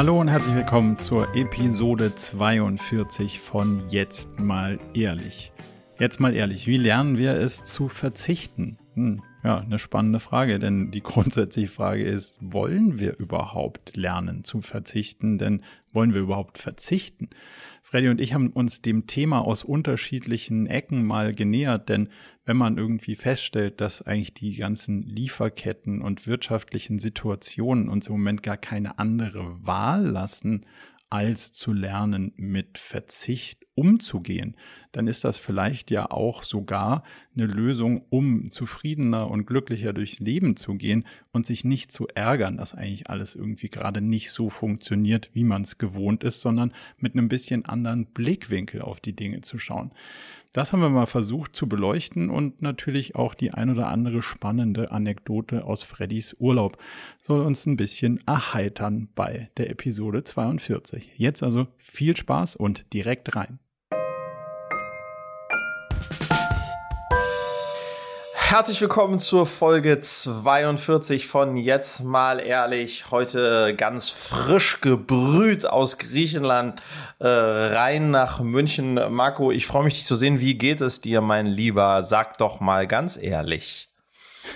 Hallo und herzlich willkommen zur Episode 42 von Jetzt mal ehrlich. Jetzt mal ehrlich, wie lernen wir es zu verzichten? Hm, ja, eine spannende Frage, denn die grundsätzliche Frage ist, wollen wir überhaupt lernen zu verzichten? Denn wollen wir überhaupt verzichten? Freddy und ich haben uns dem Thema aus unterschiedlichen Ecken mal genähert, denn wenn man irgendwie feststellt, dass eigentlich die ganzen Lieferketten und wirtschaftlichen Situationen uns im Moment gar keine andere Wahl lassen, als zu lernen, mit Verzicht umzugehen, dann ist das vielleicht ja auch sogar eine Lösung, um zufriedener und glücklicher durchs Leben zu gehen und sich nicht zu ärgern, dass eigentlich alles irgendwie gerade nicht so funktioniert, wie man es gewohnt ist, sondern mit einem bisschen anderen Blickwinkel auf die Dinge zu schauen. Das haben wir mal versucht zu beleuchten und natürlich auch die ein oder andere spannende Anekdote aus Freddys Urlaub soll uns ein bisschen erheitern bei der Episode 42. Jetzt also viel Spaß und direkt rein. Herzlich willkommen zur Folge 42 von Jetzt mal ehrlich. Heute ganz frisch gebrüht aus Griechenland äh, rein nach München. Marco, ich freue mich, dich zu sehen. Wie geht es dir, mein Lieber? Sag doch mal ganz ehrlich.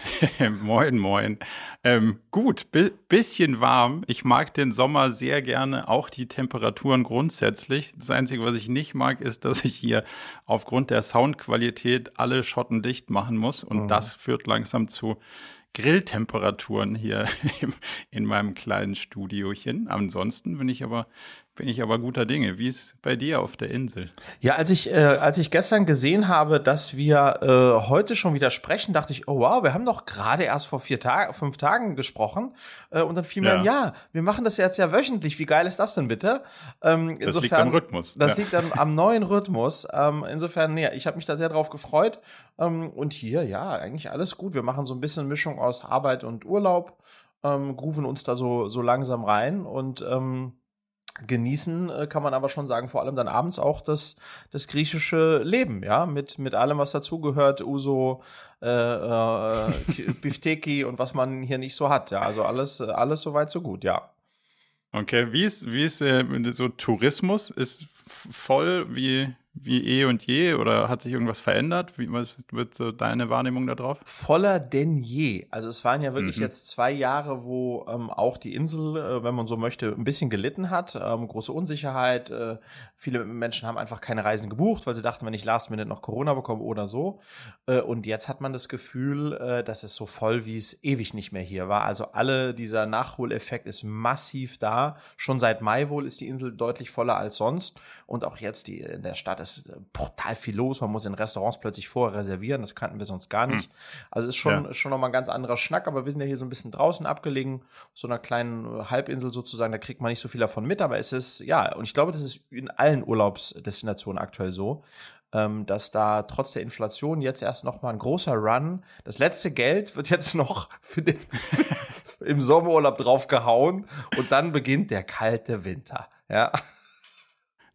moin, moin. Ähm, gut, bi bisschen warm. Ich mag den Sommer sehr gerne, auch die Temperaturen grundsätzlich. Das Einzige, was ich nicht mag, ist, dass ich hier aufgrund der Soundqualität alle Schotten dicht machen muss. Und mhm. das führt langsam zu Grilltemperaturen hier in meinem kleinen Studiochen. Ansonsten bin ich aber bin ich aber guter Dinge. Wie ist bei dir auf der Insel? Ja, als ich, äh, als ich gestern gesehen habe, dass wir äh, heute schon wieder sprechen, dachte ich, oh wow, wir haben doch gerade erst vor vier Tagen, fünf Tagen gesprochen. Äh, und dann fiel mir, ja. ja, wir machen das jetzt ja wöchentlich. Wie geil ist das denn bitte? Ähm, das insofern, liegt am Rhythmus. Das ja. liegt am, am neuen Rhythmus. Ähm, insofern, nee, ich habe mich da sehr drauf gefreut. Ähm, und hier, ja, eigentlich alles gut. Wir machen so ein bisschen Mischung aus Arbeit und Urlaub, ähm, grooven uns da so, so langsam rein und ähm, genießen äh, kann man aber schon sagen, vor allem dann abends auch das, das griechische Leben, ja, mit, mit allem, was dazugehört, Uso, äh, äh, Bifteki und was man hier nicht so hat, ja, also alles, alles soweit so gut, ja. Okay, wie ist, wie ist äh, so Tourismus? Ist voll wie, wie eh und je oder hat sich irgendwas verändert? Wie was wird so deine Wahrnehmung darauf? Voller denn je. Also es waren ja wirklich mhm. jetzt zwei Jahre, wo ähm, auch die Insel, äh, wenn man so möchte, ein bisschen gelitten hat. Ähm, große Unsicherheit. Äh, viele Menschen haben einfach keine Reisen gebucht, weil sie dachten, wenn ich Last Minute noch Corona bekomme oder so. Äh, und jetzt hat man das Gefühl, äh, dass es so voll, wie es ewig nicht mehr hier war. Also alle dieser Nachholeffekt ist massiv da. Schon seit Mai wohl ist die Insel deutlich voller als sonst. Und auch jetzt die in der Stadt ist äh, brutal viel los. Man muss in Restaurants plötzlich vorher reservieren. Das kannten wir sonst gar nicht. Hm. Also ist schon, ja. schon nochmal ein ganz anderer Schnack. Aber wir sind ja hier so ein bisschen draußen abgelegen, so einer kleinen Halbinsel sozusagen. Da kriegt man nicht so viel davon mit. Aber es ist, ja, und ich glaube, das ist in allen Urlaubsdestinationen aktuell so ähm, dass da trotz der Inflation jetzt erst noch mal ein großer Run, das letzte Geld wird jetzt noch für den im Sommerurlaub draufgehauen und dann beginnt der kalte Winter. Ja.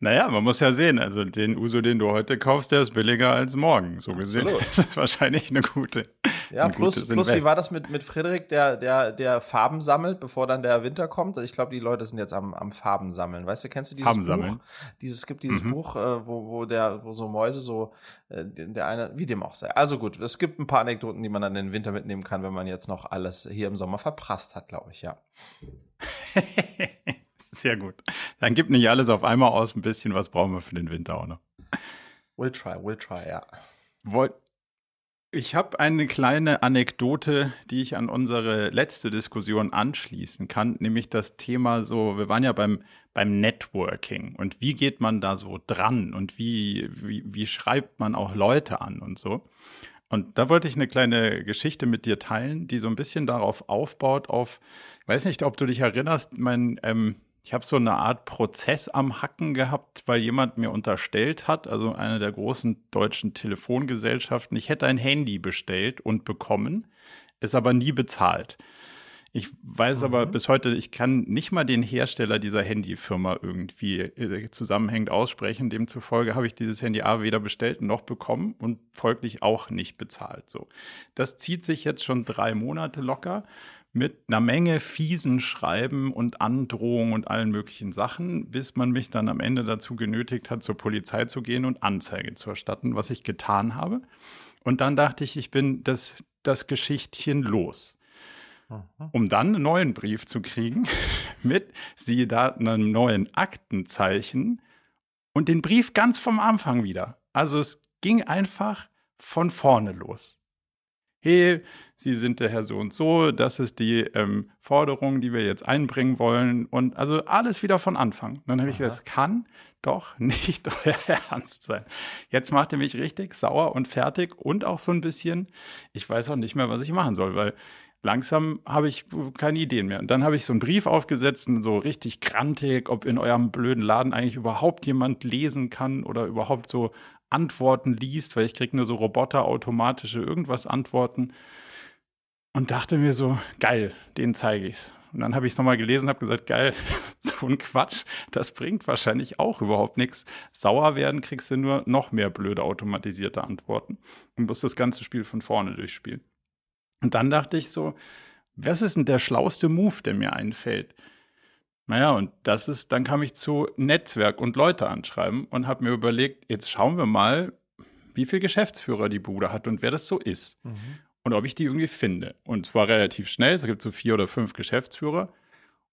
Naja, man muss ja sehen, also den Uso, den du heute kaufst, der ist billiger als morgen. So gesehen Absolut. ist das wahrscheinlich eine gute. Ja, ein plus, plus wie war das mit, mit Frederik, der, der, der Farben sammelt, bevor dann der Winter kommt? Also ich glaube, die Leute sind jetzt am, am Farben sammeln. Weißt du, kennst du dieses Farben Buch? Sammeln. Dieses, es gibt dieses mhm. Buch, äh, wo, wo der, wo so Mäuse so, äh, der eine, wie dem auch sei. Also gut, es gibt ein paar Anekdoten, die man dann in den Winter mitnehmen kann, wenn man jetzt noch alles hier im Sommer verprasst hat, glaube ich, ja. Sehr gut. Dann gibt nicht alles auf einmal aus, ein bisschen was brauchen wir für den Winter auch noch. We'll try, we'll try, ja. Wollt, ich habe eine kleine Anekdote, die ich an unsere letzte Diskussion anschließen kann, nämlich das Thema so, wir waren ja beim, beim Networking und wie geht man da so dran und wie, wie, wie schreibt man auch Leute an und so. Und da wollte ich eine kleine Geschichte mit dir teilen, die so ein bisschen darauf aufbaut, auf, ich weiß nicht, ob du dich erinnerst, mein, ähm, ich habe so eine Art Prozess am Hacken gehabt, weil jemand mir unterstellt hat, also eine der großen deutschen Telefongesellschaften, ich hätte ein Handy bestellt und bekommen, es aber nie bezahlt. Ich weiß mhm. aber bis heute, ich kann nicht mal den Hersteller dieser Handyfirma irgendwie äh, zusammenhängend aussprechen. Demzufolge habe ich dieses Handy A weder bestellt noch bekommen und folglich auch nicht bezahlt. So, das zieht sich jetzt schon drei Monate locker mit einer Menge fiesen Schreiben und Androhungen und allen möglichen Sachen, bis man mich dann am Ende dazu genötigt hat, zur Polizei zu gehen und Anzeige zu erstatten, was ich getan habe. Und dann dachte ich, ich bin das, das Geschichtchen los. Um dann einen neuen Brief zu kriegen mit, siehe da, einem neuen Aktenzeichen und den Brief ganz vom Anfang wieder. Also es ging einfach von vorne los hey, Sie sind der Herr so und so, das ist die ähm, Forderung, die wir jetzt einbringen wollen. Und also alles wieder von Anfang. Und dann habe ich gesagt, das kann doch nicht euer Ernst sein. Jetzt macht ihr mich richtig sauer und fertig und auch so ein bisschen, ich weiß auch nicht mehr, was ich machen soll, weil langsam habe ich keine Ideen mehr. Und dann habe ich so einen Brief aufgesetzt, so richtig grantig, ob in eurem blöden Laden eigentlich überhaupt jemand lesen kann oder überhaupt so Antworten liest, weil ich kriege nur so roboterautomatische irgendwas Antworten. Und dachte mir so, geil, den zeige ich's. Und dann habe ich es nochmal gelesen, habe gesagt, geil, so ein Quatsch, das bringt wahrscheinlich auch überhaupt nichts. Sauer werden kriegst du nur noch mehr blöde automatisierte Antworten und musst das ganze Spiel von vorne durchspielen. Und dann dachte ich so, was ist denn der schlauste Move, der mir einfällt? Naja, und das ist, dann kam ich zu Netzwerk und Leute anschreiben und habe mir überlegt, jetzt schauen wir mal, wie viel Geschäftsführer die Bude hat und wer das so ist. Mhm. Und ob ich die irgendwie finde. Und zwar relativ schnell, es gibt so vier oder fünf Geschäftsführer.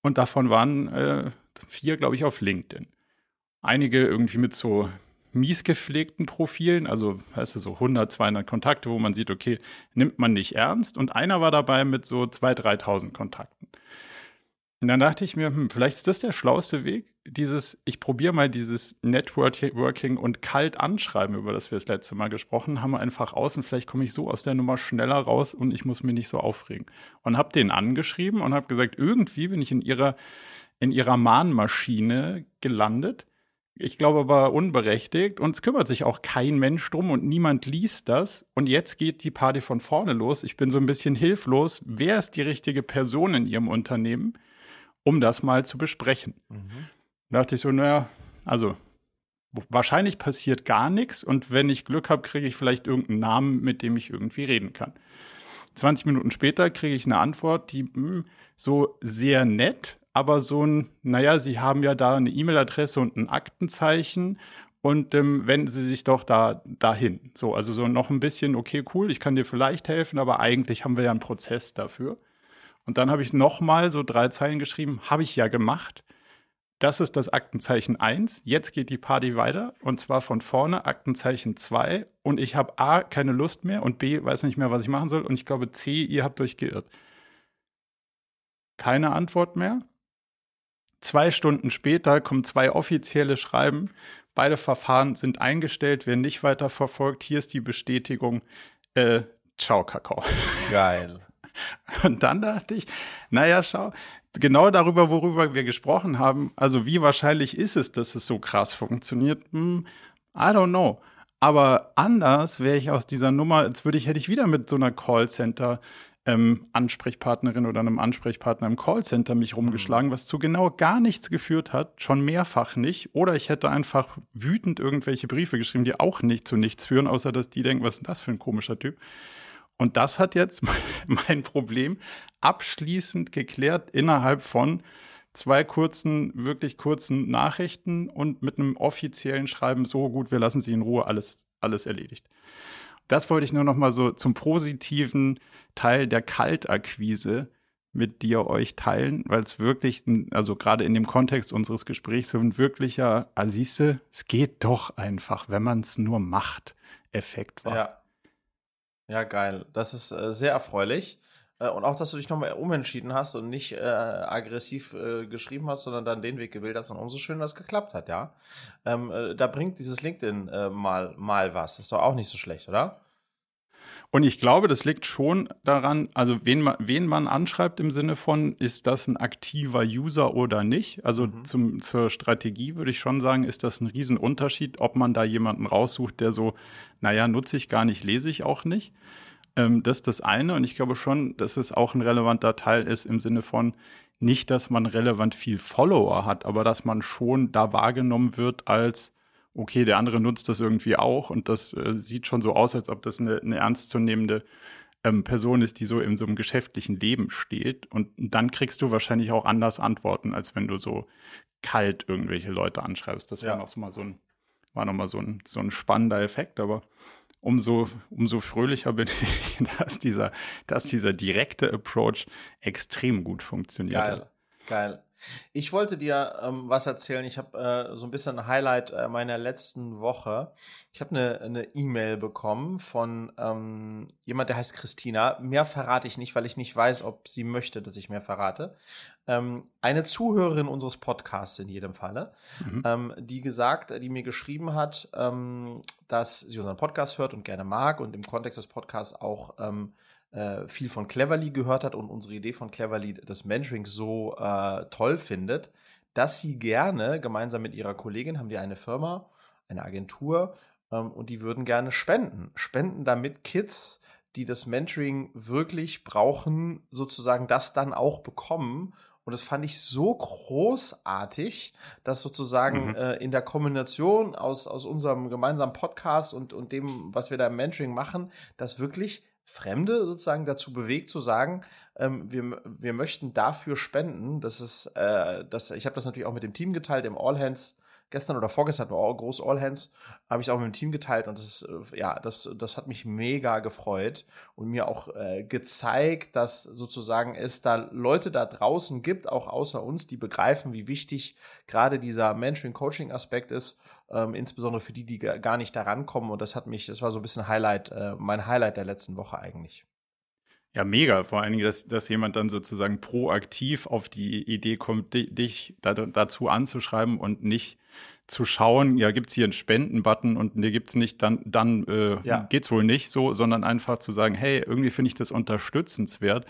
Und davon waren äh, vier, glaube ich, auf LinkedIn. Einige irgendwie mit so mies gepflegten Profilen, also weißt du, so 100, 200 Kontakte, wo man sieht, okay, nimmt man nicht ernst. Und einer war dabei mit so 2.000, 3.000 Kontakten. Und dann dachte ich mir, hm, vielleicht ist das der schlauste Weg, dieses, ich probiere mal dieses Networking und kalt anschreiben, über das wir das letzte Mal gesprochen haben, einfach aus und vielleicht komme ich so aus der Nummer schneller raus und ich muss mich nicht so aufregen. Und habe den angeschrieben und habe gesagt, irgendwie bin ich in ihrer, in ihrer Mahnmaschine gelandet. Ich glaube aber unberechtigt und es kümmert sich auch kein Mensch drum und niemand liest das. Und jetzt geht die Party von vorne los. Ich bin so ein bisschen hilflos. Wer ist die richtige Person in ihrem Unternehmen? Um das mal zu besprechen. Mhm. Da dachte ich so, naja, also wahrscheinlich passiert gar nichts und wenn ich Glück habe, kriege ich vielleicht irgendeinen Namen, mit dem ich irgendwie reden kann. 20 Minuten später kriege ich eine Antwort, die mh, hm, so sehr nett, aber so ein, naja, Sie haben ja da eine E-Mail-Adresse und ein Aktenzeichen und ähm, wenden Sie sich doch da dahin. So, also so noch ein bisschen, okay, cool, ich kann dir vielleicht helfen, aber eigentlich haben wir ja einen Prozess dafür. Und dann habe ich nochmal so drei Zeilen geschrieben, habe ich ja gemacht. Das ist das Aktenzeichen 1. Jetzt geht die Party weiter und zwar von vorne Aktenzeichen 2 und ich habe A keine Lust mehr und B weiß nicht mehr, was ich machen soll und ich glaube C, ihr habt euch geirrt. Keine Antwort mehr. Zwei Stunden später kommen zwei offizielle Schreiben. Beide Verfahren sind eingestellt, werden nicht weiter verfolgt. Hier ist die Bestätigung. Äh, ciao, Kakao. Geil. Und dann dachte ich, naja, schau, genau darüber, worüber wir gesprochen haben, also wie wahrscheinlich ist es, dass es so krass funktioniert? Hm, I don't know. Aber anders wäre ich aus dieser Nummer, jetzt würde ich, hätte ich wieder mit so einer Callcenter ähm, Ansprechpartnerin oder einem Ansprechpartner im Callcenter mich rumgeschlagen, was zu genau gar nichts geführt hat, schon mehrfach nicht. Oder ich hätte einfach wütend irgendwelche Briefe geschrieben, die auch nicht zu nichts führen, außer dass die denken, was ist das für ein komischer Typ. Und das hat jetzt mein Problem abschließend geklärt innerhalb von zwei kurzen, wirklich kurzen Nachrichten und mit einem offiziellen Schreiben, so gut, wir lassen Sie in Ruhe, alles, alles erledigt. Das wollte ich nur noch mal so zum positiven Teil der Kaltakquise mit dir euch teilen, weil es wirklich, also gerade in dem Kontext unseres Gesprächs, so ein wirklicher, ah, siehste, es geht doch einfach, wenn man es nur macht, Effekt war. Ja. Ja, geil. Das ist äh, sehr erfreulich. Äh, und auch, dass du dich nochmal umentschieden hast und nicht äh, aggressiv äh, geschrieben hast, sondern dann den Weg gewählt hast und umso schöner, dass es geklappt hat, ja. Ähm, äh, da bringt dieses LinkedIn mal, mal was. Das ist doch auch nicht so schlecht, oder? Und ich glaube, das liegt schon daran, also wen man, wen man anschreibt im Sinne von, ist das ein aktiver User oder nicht? Also mhm. zum, zur Strategie würde ich schon sagen, ist das ein Riesenunterschied, ob man da jemanden raussucht, der so, naja, nutze ich gar nicht, lese ich auch nicht. Ähm, das ist das eine. Und ich glaube schon, dass es auch ein relevanter Teil ist im Sinne von, nicht, dass man relevant viel Follower hat, aber dass man schon da wahrgenommen wird als okay, der andere nutzt das irgendwie auch und das äh, sieht schon so aus, als ob das eine, eine ernstzunehmende ähm, Person ist, die so in so einem geschäftlichen Leben steht. Und dann kriegst du wahrscheinlich auch anders Antworten, als wenn du so kalt irgendwelche Leute anschreibst. Das war ja. noch so mal so ein, war noch mal so ein, so ein spannender Effekt, aber umso, umso fröhlicher bin ich, dass dieser, dass dieser direkte Approach extrem gut funktioniert Geil. hat. Geil. Ich wollte dir ähm, was erzählen. Ich habe äh, so ein bisschen ein Highlight äh, meiner letzten Woche. Ich habe eine eine E-Mail bekommen von ähm, jemand, der heißt Christina. Mehr verrate ich nicht, weil ich nicht weiß, ob sie möchte, dass ich mehr verrate. Ähm, eine Zuhörerin unseres Podcasts in jedem Falle, mhm. ähm, die gesagt, die mir geschrieben hat, ähm, dass sie unseren Podcast hört und gerne mag und im Kontext des Podcasts auch ähm, äh, viel von Cleverly gehört hat und unsere Idee von Cleverly des Mentorings so äh, toll findet, dass sie gerne gemeinsam mit ihrer Kollegin haben die eine Firma, eine Agentur ähm, und die würden gerne spenden. Spenden damit Kids, die das Mentoring wirklich brauchen, sozusagen das dann auch bekommen. Und das fand ich so großartig, dass sozusagen mhm. äh, in der Kombination aus, aus unserem gemeinsamen Podcast und, und dem, was wir da im Mentoring machen, das wirklich Fremde sozusagen dazu bewegt zu sagen, ähm, wir, wir möchten dafür spenden. Das ist, äh, das, ich habe das natürlich auch mit dem Team geteilt im All Hands. Gestern oder vorgestern war groß All Hands, habe ich auch mit dem Team geteilt und das ist, äh, ja, das, das hat mich mega gefreut und mir auch äh, gezeigt, dass sozusagen es da Leute da draußen gibt, auch außer uns, die begreifen, wie wichtig gerade dieser Mentoring-Coaching-Aspekt ist ähm, insbesondere für die, die gar nicht da rankommen. Und das hat mich, das war so ein bisschen Highlight, äh, mein Highlight der letzten Woche eigentlich. Ja, mega. Vor allen Dingen, dass, dass jemand dann sozusagen proaktiv auf die Idee kommt, dich da, dazu anzuschreiben und nicht zu schauen, ja, gibt es hier einen Spenden-Button und ne, gibt es nicht, dann, dann äh, ja. es wohl nicht so, sondern einfach zu sagen, hey, irgendwie finde ich das unterstützenswert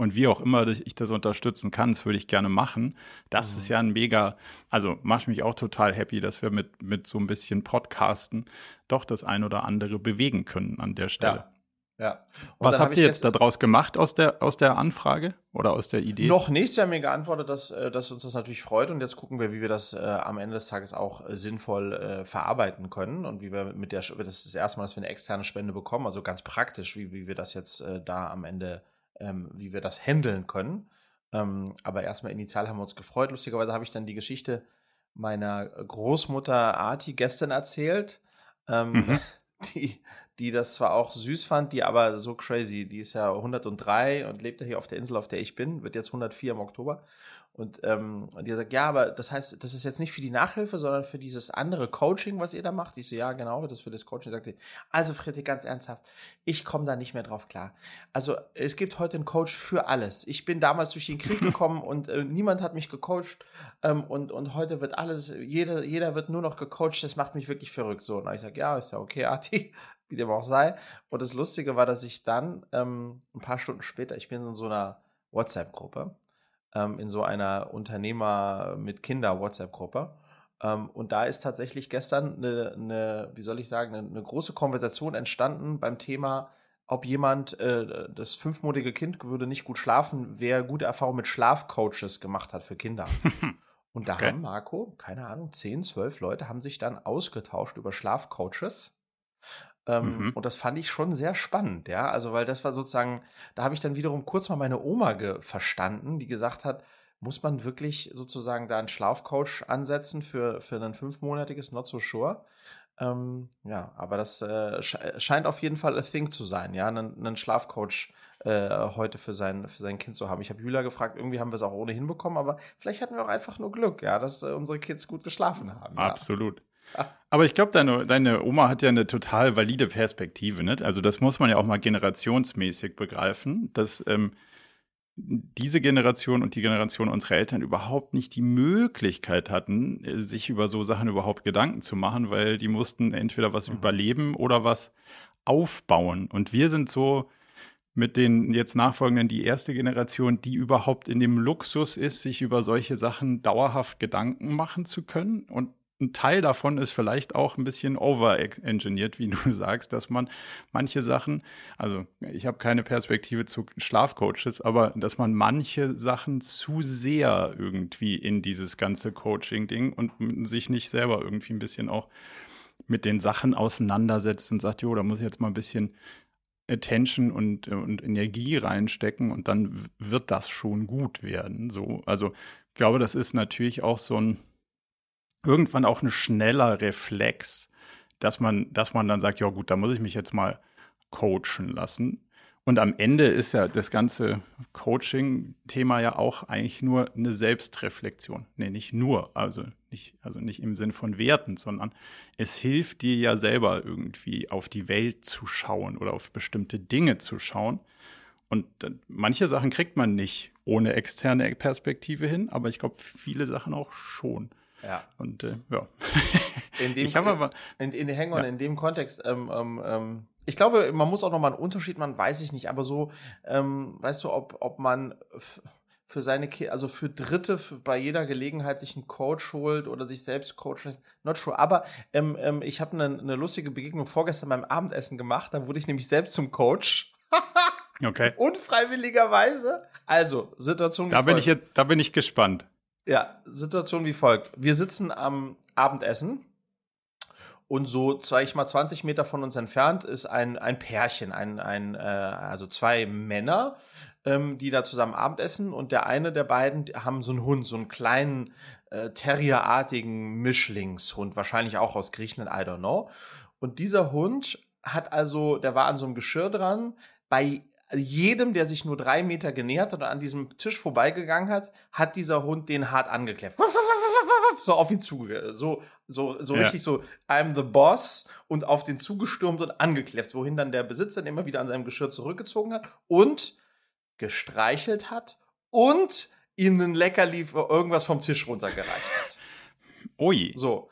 und wie auch immer ich das unterstützen kann, das würde ich gerne machen. Das mhm. ist ja ein mega, also macht mich auch total happy, dass wir mit, mit so ein bisschen Podcasten doch das ein oder andere bewegen können an der Stelle. Ja. Ja. Was habt ihr jetzt daraus gemacht aus der, aus der Anfrage oder aus der Idee? Noch nicht. Sie haben mir geantwortet, dass, äh, dass uns das natürlich freut und jetzt gucken wir, wie wir das äh, am Ende des Tages auch äh, sinnvoll äh, verarbeiten können und wie wir mit der, das ist das erste Mal, dass wir eine externe Spende bekommen, also ganz praktisch, wie, wie wir das jetzt äh, da am Ende ähm, wie wir das handeln können. Ähm, aber erstmal initial haben wir uns gefreut. Lustigerweise habe ich dann die Geschichte meiner Großmutter Arti gestern erzählt, ähm, mhm. die, die das zwar auch süß fand, die aber so crazy, die ist ja 103 und lebt ja hier auf der Insel, auf der ich bin, wird jetzt 104 im Oktober. Und ähm, die sagt, ja, aber das heißt, das ist jetzt nicht für die Nachhilfe, sondern für dieses andere Coaching, was ihr da macht. Ich so, ja, genau, das ist für das Coaching. Sagt sie, also Friedrich, ganz ernsthaft, ich komme da nicht mehr drauf klar. Also es gibt heute einen Coach für alles. Ich bin damals durch den Krieg gekommen und äh, niemand hat mich gecoacht ähm, und, und heute wird alles, jeder, jeder wird nur noch gecoacht. Das macht mich wirklich verrückt. So, und ich sage, ja, ist ja okay, Arti, wie dem auch sei. Und das Lustige war, dass ich dann ähm, ein paar Stunden später, ich bin in so einer WhatsApp-Gruppe ähm, in so einer Unternehmer mit Kinder WhatsApp-Gruppe. Ähm, und da ist tatsächlich gestern eine, eine wie soll ich sagen, eine, eine, große Konversation entstanden beim Thema, ob jemand, äh, das fünfmonatige Kind würde nicht gut schlafen, wer gute Erfahrungen mit Schlafcoaches gemacht hat für Kinder. Und da okay. haben Marco, keine Ahnung, zehn, zwölf Leute haben sich dann ausgetauscht über Schlafcoaches. Ähm, mhm. Und das fand ich schon sehr spannend, ja. Also, weil das war sozusagen, da habe ich dann wiederum kurz mal meine Oma verstanden, die gesagt hat, muss man wirklich sozusagen da einen Schlafcoach ansetzen für, für ein fünfmonatiges Not So Sure? Ähm, ja, aber das äh, scheint auf jeden Fall a thing zu sein, ja, einen, einen Schlafcoach äh, heute für sein, für sein Kind zu haben. Ich habe Julia gefragt, irgendwie haben wir es auch ohnehin bekommen, aber vielleicht hatten wir auch einfach nur Glück, ja, dass äh, unsere Kids gut geschlafen haben. Ja. Aber ich glaube, deine, deine Oma hat ja eine total valide Perspektive. Ne? Also das muss man ja auch mal generationsmäßig begreifen, dass ähm, diese Generation und die Generation unserer Eltern überhaupt nicht die Möglichkeit hatten, äh, sich über so Sachen überhaupt Gedanken zu machen, weil die mussten entweder was mhm. überleben oder was aufbauen. Und wir sind so mit den jetzt nachfolgenden die erste Generation, die überhaupt in dem Luxus ist, sich über solche Sachen dauerhaft Gedanken machen zu können und ein Teil davon ist vielleicht auch ein bisschen overengineert, wie du sagst, dass man manche Sachen, also ich habe keine Perspektive zu Schlafcoaches, aber dass man manche Sachen zu sehr irgendwie in dieses ganze Coaching-Ding und sich nicht selber irgendwie ein bisschen auch mit den Sachen auseinandersetzt und sagt, jo, da muss ich jetzt mal ein bisschen Attention und, und Energie reinstecken und dann wird das schon gut werden. So, also ich glaube, das ist natürlich auch so ein irgendwann auch ein schneller Reflex, dass man, dass man dann sagt, ja gut, da muss ich mich jetzt mal coachen lassen. Und am Ende ist ja das ganze Coaching-Thema ja auch eigentlich nur eine Selbstreflexion. Nee, nicht nur, also nicht, also nicht im Sinn von Werten, sondern es hilft dir ja selber irgendwie auf die Welt zu schauen oder auf bestimmte Dinge zu schauen. Und manche Sachen kriegt man nicht ohne externe Perspektive hin, aber ich glaube, viele Sachen auch schon. Ja. Und äh, ja. In dem, ich aber, in, in, hang on, ja. in dem Kontext, ähm, ähm, ähm, ich glaube, man muss auch noch mal einen Unterschied machen, weiß ich nicht, aber so, ähm, weißt du, ob, ob man für seine Kinder, also für Dritte für bei jeder Gelegenheit sich einen Coach holt oder sich selbst coachen, not sure. Aber ähm, ähm, ich habe eine, eine lustige Begegnung vorgestern beim Abendessen gemacht, da wurde ich nämlich selbst zum Coach. okay. Unfreiwilligerweise. Also, Situation da bin ich jetzt, Da bin ich gespannt. Ja, Situation wie folgt. Wir sitzen am Abendessen und so, sag ich mal, 20 Meter von uns entfernt ist ein, ein Pärchen, ein, ein, äh, also zwei Männer, ähm, die da zusammen Abendessen und der eine der beiden haben so einen Hund, so einen kleinen äh, Terrierartigen Mischlingshund, wahrscheinlich auch aus Griechenland, I don't know. Und dieser Hund hat also, der war an so einem Geschirr dran, bei jedem, der sich nur drei Meter genähert oder an diesem Tisch vorbeigegangen hat, hat dieser Hund den hart angekläfft. So auf ihn zu, so, so, so ja. richtig so, I'm the boss und auf den zugestürmt und angekläfft, wohin dann der Besitzer immer wieder an seinem Geschirr zurückgezogen hat und gestreichelt hat und ihm einen Leckerli irgendwas vom Tisch runtergereicht hat. Ui. So.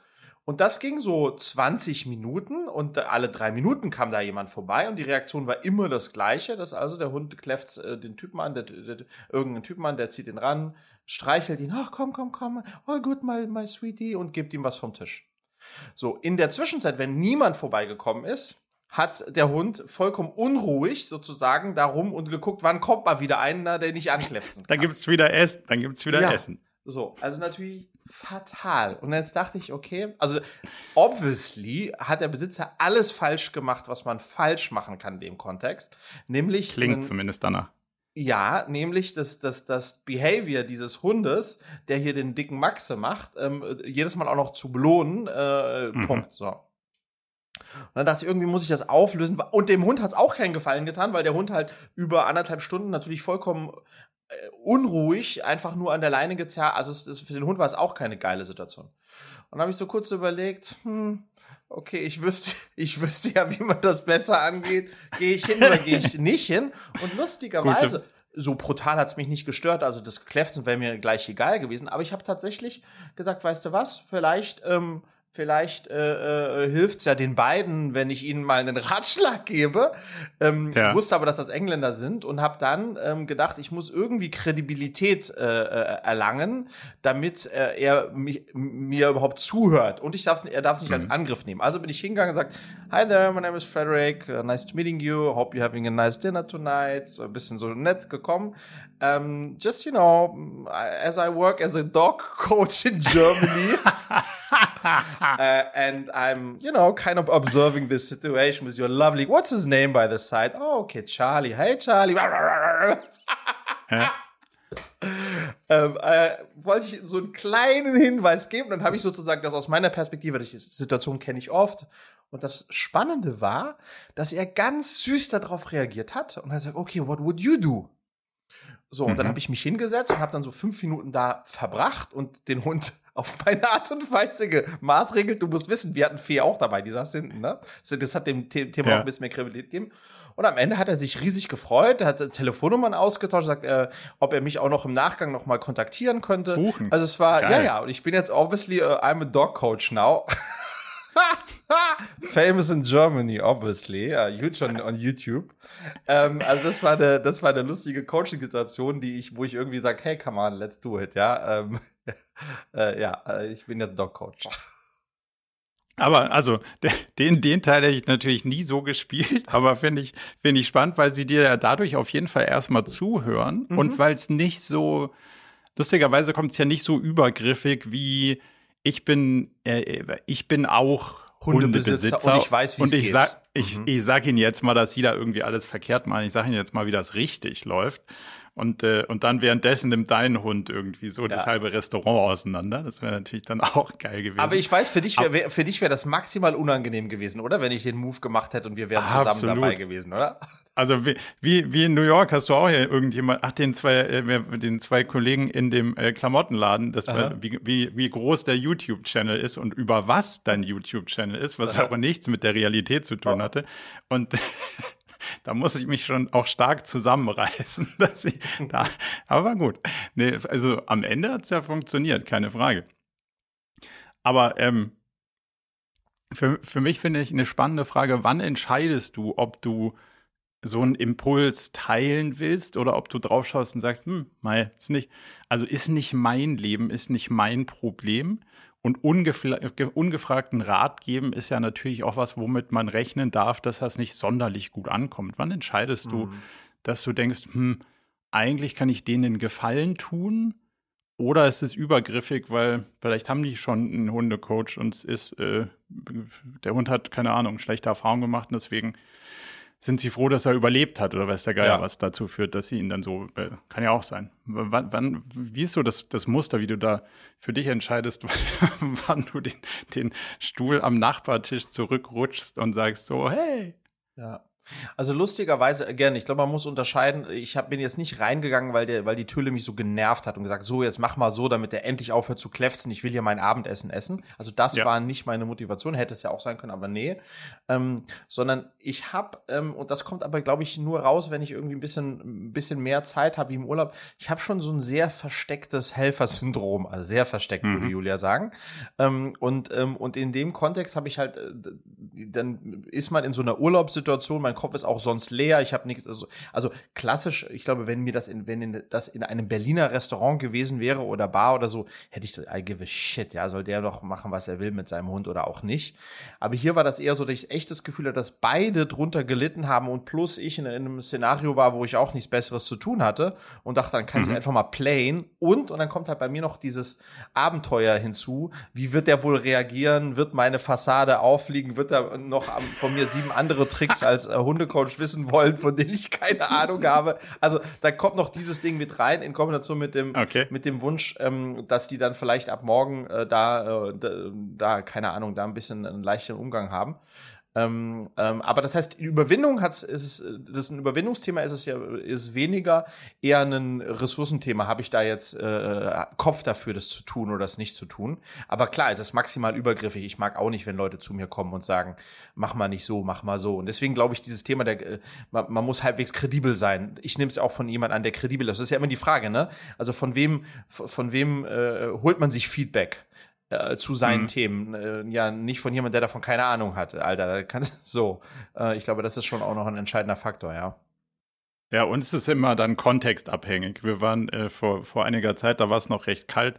Und das ging so 20 Minuten und alle drei Minuten kam da jemand vorbei und die Reaktion war immer das gleiche, dass also der Hund kläfft äh, den Typen an, der, der, irgendeinen Typen an, der zieht ihn ran, streichelt ihn, ach komm, komm, komm, all good, my, my sweetie und gibt ihm was vom Tisch. So, in der Zwischenzeit, wenn niemand vorbeigekommen ist, hat der Hund vollkommen unruhig sozusagen darum und geguckt, wann kommt mal wieder einer, der nicht ankläfft. Dann gibt's wieder Essen, dann gibt's wieder ja. Essen. So, also natürlich fatal. Und jetzt dachte ich, okay, also obviously hat der Besitzer alles falsch gemacht, was man falsch machen kann in dem Kontext. Nämlich. Klingt einen, zumindest danach. Ja, nämlich das, das, das Behavior dieses Hundes, der hier den dicken Maxe macht, ähm, jedes Mal auch noch zu belohnen. Äh, mhm. Punkt. So. Und dann dachte ich, irgendwie muss ich das auflösen. Und dem Hund hat es auch keinen Gefallen getan, weil der Hund halt über anderthalb Stunden natürlich vollkommen unruhig, einfach nur an der Leine gezerrt. Also es, es, für den Hund war es auch keine geile Situation. Und dann habe ich so kurz überlegt, hm, okay, ich wüsste, ich wüsste ja, wie man das besser angeht. Gehe ich hin oder gehe ich nicht hin? Und lustigerweise, so brutal hat es mich nicht gestört. Also das Kläften wäre mir gleich egal gewesen. Aber ich habe tatsächlich gesagt, weißt du was, vielleicht ähm, Vielleicht äh, äh, hilft es ja den beiden, wenn ich ihnen mal einen Ratschlag gebe. Ähm, ja. Wusste aber, dass das Engländer sind und habe dann ähm, gedacht, ich muss irgendwie Kredibilität äh, äh, erlangen, damit äh, er mich, mir überhaupt zuhört. Und ich darf's, er darf es nicht mhm. als Angriff nehmen. Also bin ich hingegangen und gesagt, Hi there, my name is Frederick. Uh, nice to meeting you. Hope you're having a nice dinner tonight. So ein bisschen so nett gekommen. Um, just, you know, as I work as a dog coach in Germany. uh, and I'm, you know, kind of observing this situation with your lovely, what's his name by the side? Oh, okay, Charlie. Hey, Charlie. ähm, äh, wollte ich so einen kleinen Hinweis geben. Dann habe ich sozusagen das aus meiner Perspektive, die Situation kenne ich oft. Und das Spannende war, dass er ganz süß darauf reagiert hat und hat gesagt, okay, what would you do? So, und mhm. dann habe ich mich hingesetzt und habe dann so fünf Minuten da verbracht und den Hund auf meine Art und Weise gemaßregelt. Du musst wissen, wir hatten Fee auch dabei, die saß hinten, ne? Das hat dem Thema ja. auch ein bisschen mehr Kredibilität gegeben. Und am Ende hat er sich riesig gefreut, hat Telefonnummern ausgetauscht, sagt, äh, ob er mich auch noch im Nachgang noch mal kontaktieren könnte. Buchen. Also es war, Geil. ja, ja, und ich bin jetzt obviously, uh, I'm a dog coach now. Famous in Germany, obviously. Uh, huge on, on YouTube. Ähm, also das war eine, das war eine lustige Coaching-Situation, die ich, wo ich irgendwie sage, hey, come on, let's do it, ja. Ähm, äh, ja, äh, ich bin jetzt Dog Coach. Aber also den, den Teil hätte ich natürlich nie so gespielt, aber finde ich, finde ich spannend, weil sie dir ja dadurch auf jeden Fall erstmal zuhören mhm. und weil es nicht so, lustigerweise kommt es ja nicht so übergriffig wie ich bin, äh, ich bin auch Hundebesitzer, Hundebesitzer und ich weiß, wie es geht. Sag, Ich, mhm. ich sage Ihnen jetzt mal, dass Sie da irgendwie alles verkehrt machen. Ich sage Ihnen jetzt mal, wie das richtig läuft. Und, äh, und dann währenddessen nimmt dein Hund irgendwie so ja. das halbe Restaurant auseinander. Das wäre natürlich dann auch geil gewesen. Aber ich weiß, für dich wäre für dich wäre das maximal ungenehm gewesen, oder? Wenn ich den Move gemacht hätte und wir wären zusammen Absolut. dabei gewesen, oder? Also wie, wie, wie in New York hast du auch ja irgendjemand, ach, den zwei, äh, den zwei Kollegen in dem äh, Klamottenladen, das war, wie, wie, wie groß der YouTube-Channel ist und über was dein YouTube-Channel ist, was Aha. aber nichts mit der Realität zu tun hatte. Und da muss ich mich schon auch stark zusammenreißen, dass ich da, aber gut. Nee, also am Ende hat es ja funktioniert, keine Frage. Aber ähm, für, für mich finde ich eine spannende Frage, wann entscheidest du, ob du so einen Impuls teilen willst oder ob du drauf schaust und sagst, hm, mal, ist nicht, also ist nicht mein Leben, ist nicht mein Problem und ungefragten Rat geben ist ja natürlich auch was, womit man rechnen darf, dass das nicht sonderlich gut ankommt. Wann entscheidest mhm. du, dass du denkst, hm, eigentlich kann ich denen einen Gefallen tun? Oder ist es übergriffig, weil vielleicht haben die schon einen Hundecoach und es ist, äh, der Hund hat, keine Ahnung, schlechte Erfahrungen gemacht und deswegen sind sie froh, dass er überlebt hat oder weiß der Geier, ja. was dazu führt, dass sie ihn dann so, äh, kann ja auch sein. Wann, wann, wie ist so das, das Muster, wie du da für dich entscheidest, wann du den, den Stuhl am Nachbartisch zurückrutschst und sagst so, hey. Ja. Also lustigerweise, gerne, ich glaube, man muss unterscheiden, ich hab, bin jetzt nicht reingegangen, weil, der, weil die Tülle mich so genervt hat und gesagt, so, jetzt mach mal so, damit der endlich aufhört zu kläfzen, ich will hier mein Abendessen essen. Also das ja. war nicht meine Motivation, hätte es ja auch sein können, aber nee. Ähm, sondern ich habe, ähm, und das kommt aber, glaube ich, nur raus, wenn ich irgendwie ein bisschen, ein bisschen mehr Zeit habe wie im Urlaub, ich habe schon so ein sehr verstecktes Helfersyndrom, also sehr versteckt, mhm. würde Julia sagen. Ähm, und, ähm, und in dem Kontext habe ich halt, äh, dann ist man in so einer Urlaubssituation, man Kopf ist auch sonst leer, ich habe nichts, also, also klassisch, ich glaube, wenn mir das in, wenn in, das in einem Berliner Restaurant gewesen wäre oder Bar oder so, hätte ich I give a shit, ja, soll der doch machen, was er will mit seinem Hund oder auch nicht. Aber hier war das eher so, dass ich echt das Gefühl hatte, dass beide drunter gelitten haben und plus ich in, in einem Szenario war, wo ich auch nichts Besseres zu tun hatte und dachte, dann kann mhm. ich einfach mal playen und, und dann kommt halt bei mir noch dieses Abenteuer hinzu. Wie wird der wohl reagieren? Wird meine Fassade aufliegen? Wird er noch von mir sieben andere Tricks als äh, Hundecoach wissen wollen, von denen ich keine Ahnung habe. Also da kommt noch dieses Ding mit rein in Kombination mit dem okay. mit dem Wunsch, ähm, dass die dann vielleicht ab morgen äh, da, äh, da, keine Ahnung da ein bisschen einen leichteren Umgang haben. Ähm, ähm, aber das heißt, Überwindung hat ist das ein Überwindungsthema ist es ja ist weniger eher ein Ressourcenthema. Habe ich da jetzt äh, Kopf dafür, das zu tun oder das nicht zu tun? Aber klar, es ist maximal übergriffig. Ich mag auch nicht, wenn Leute zu mir kommen und sagen, mach mal nicht so, mach mal so. Und deswegen glaube ich, dieses Thema, der äh, man, man, muss halbwegs kredibel sein. Ich nehme es auch von jemand an, der kredibel ist. Das ist ja immer die Frage, ne? Also von wem von wem äh, holt man sich Feedback? Äh, zu seinen mhm. Themen. Äh, ja, nicht von jemand, der davon keine Ahnung hat, Alter. Kannst, so. Äh, ich glaube, das ist schon auch noch ein entscheidender Faktor, ja. Ja, uns ist immer dann kontextabhängig. Wir waren äh, vor, vor einiger Zeit, da war es noch recht kalt,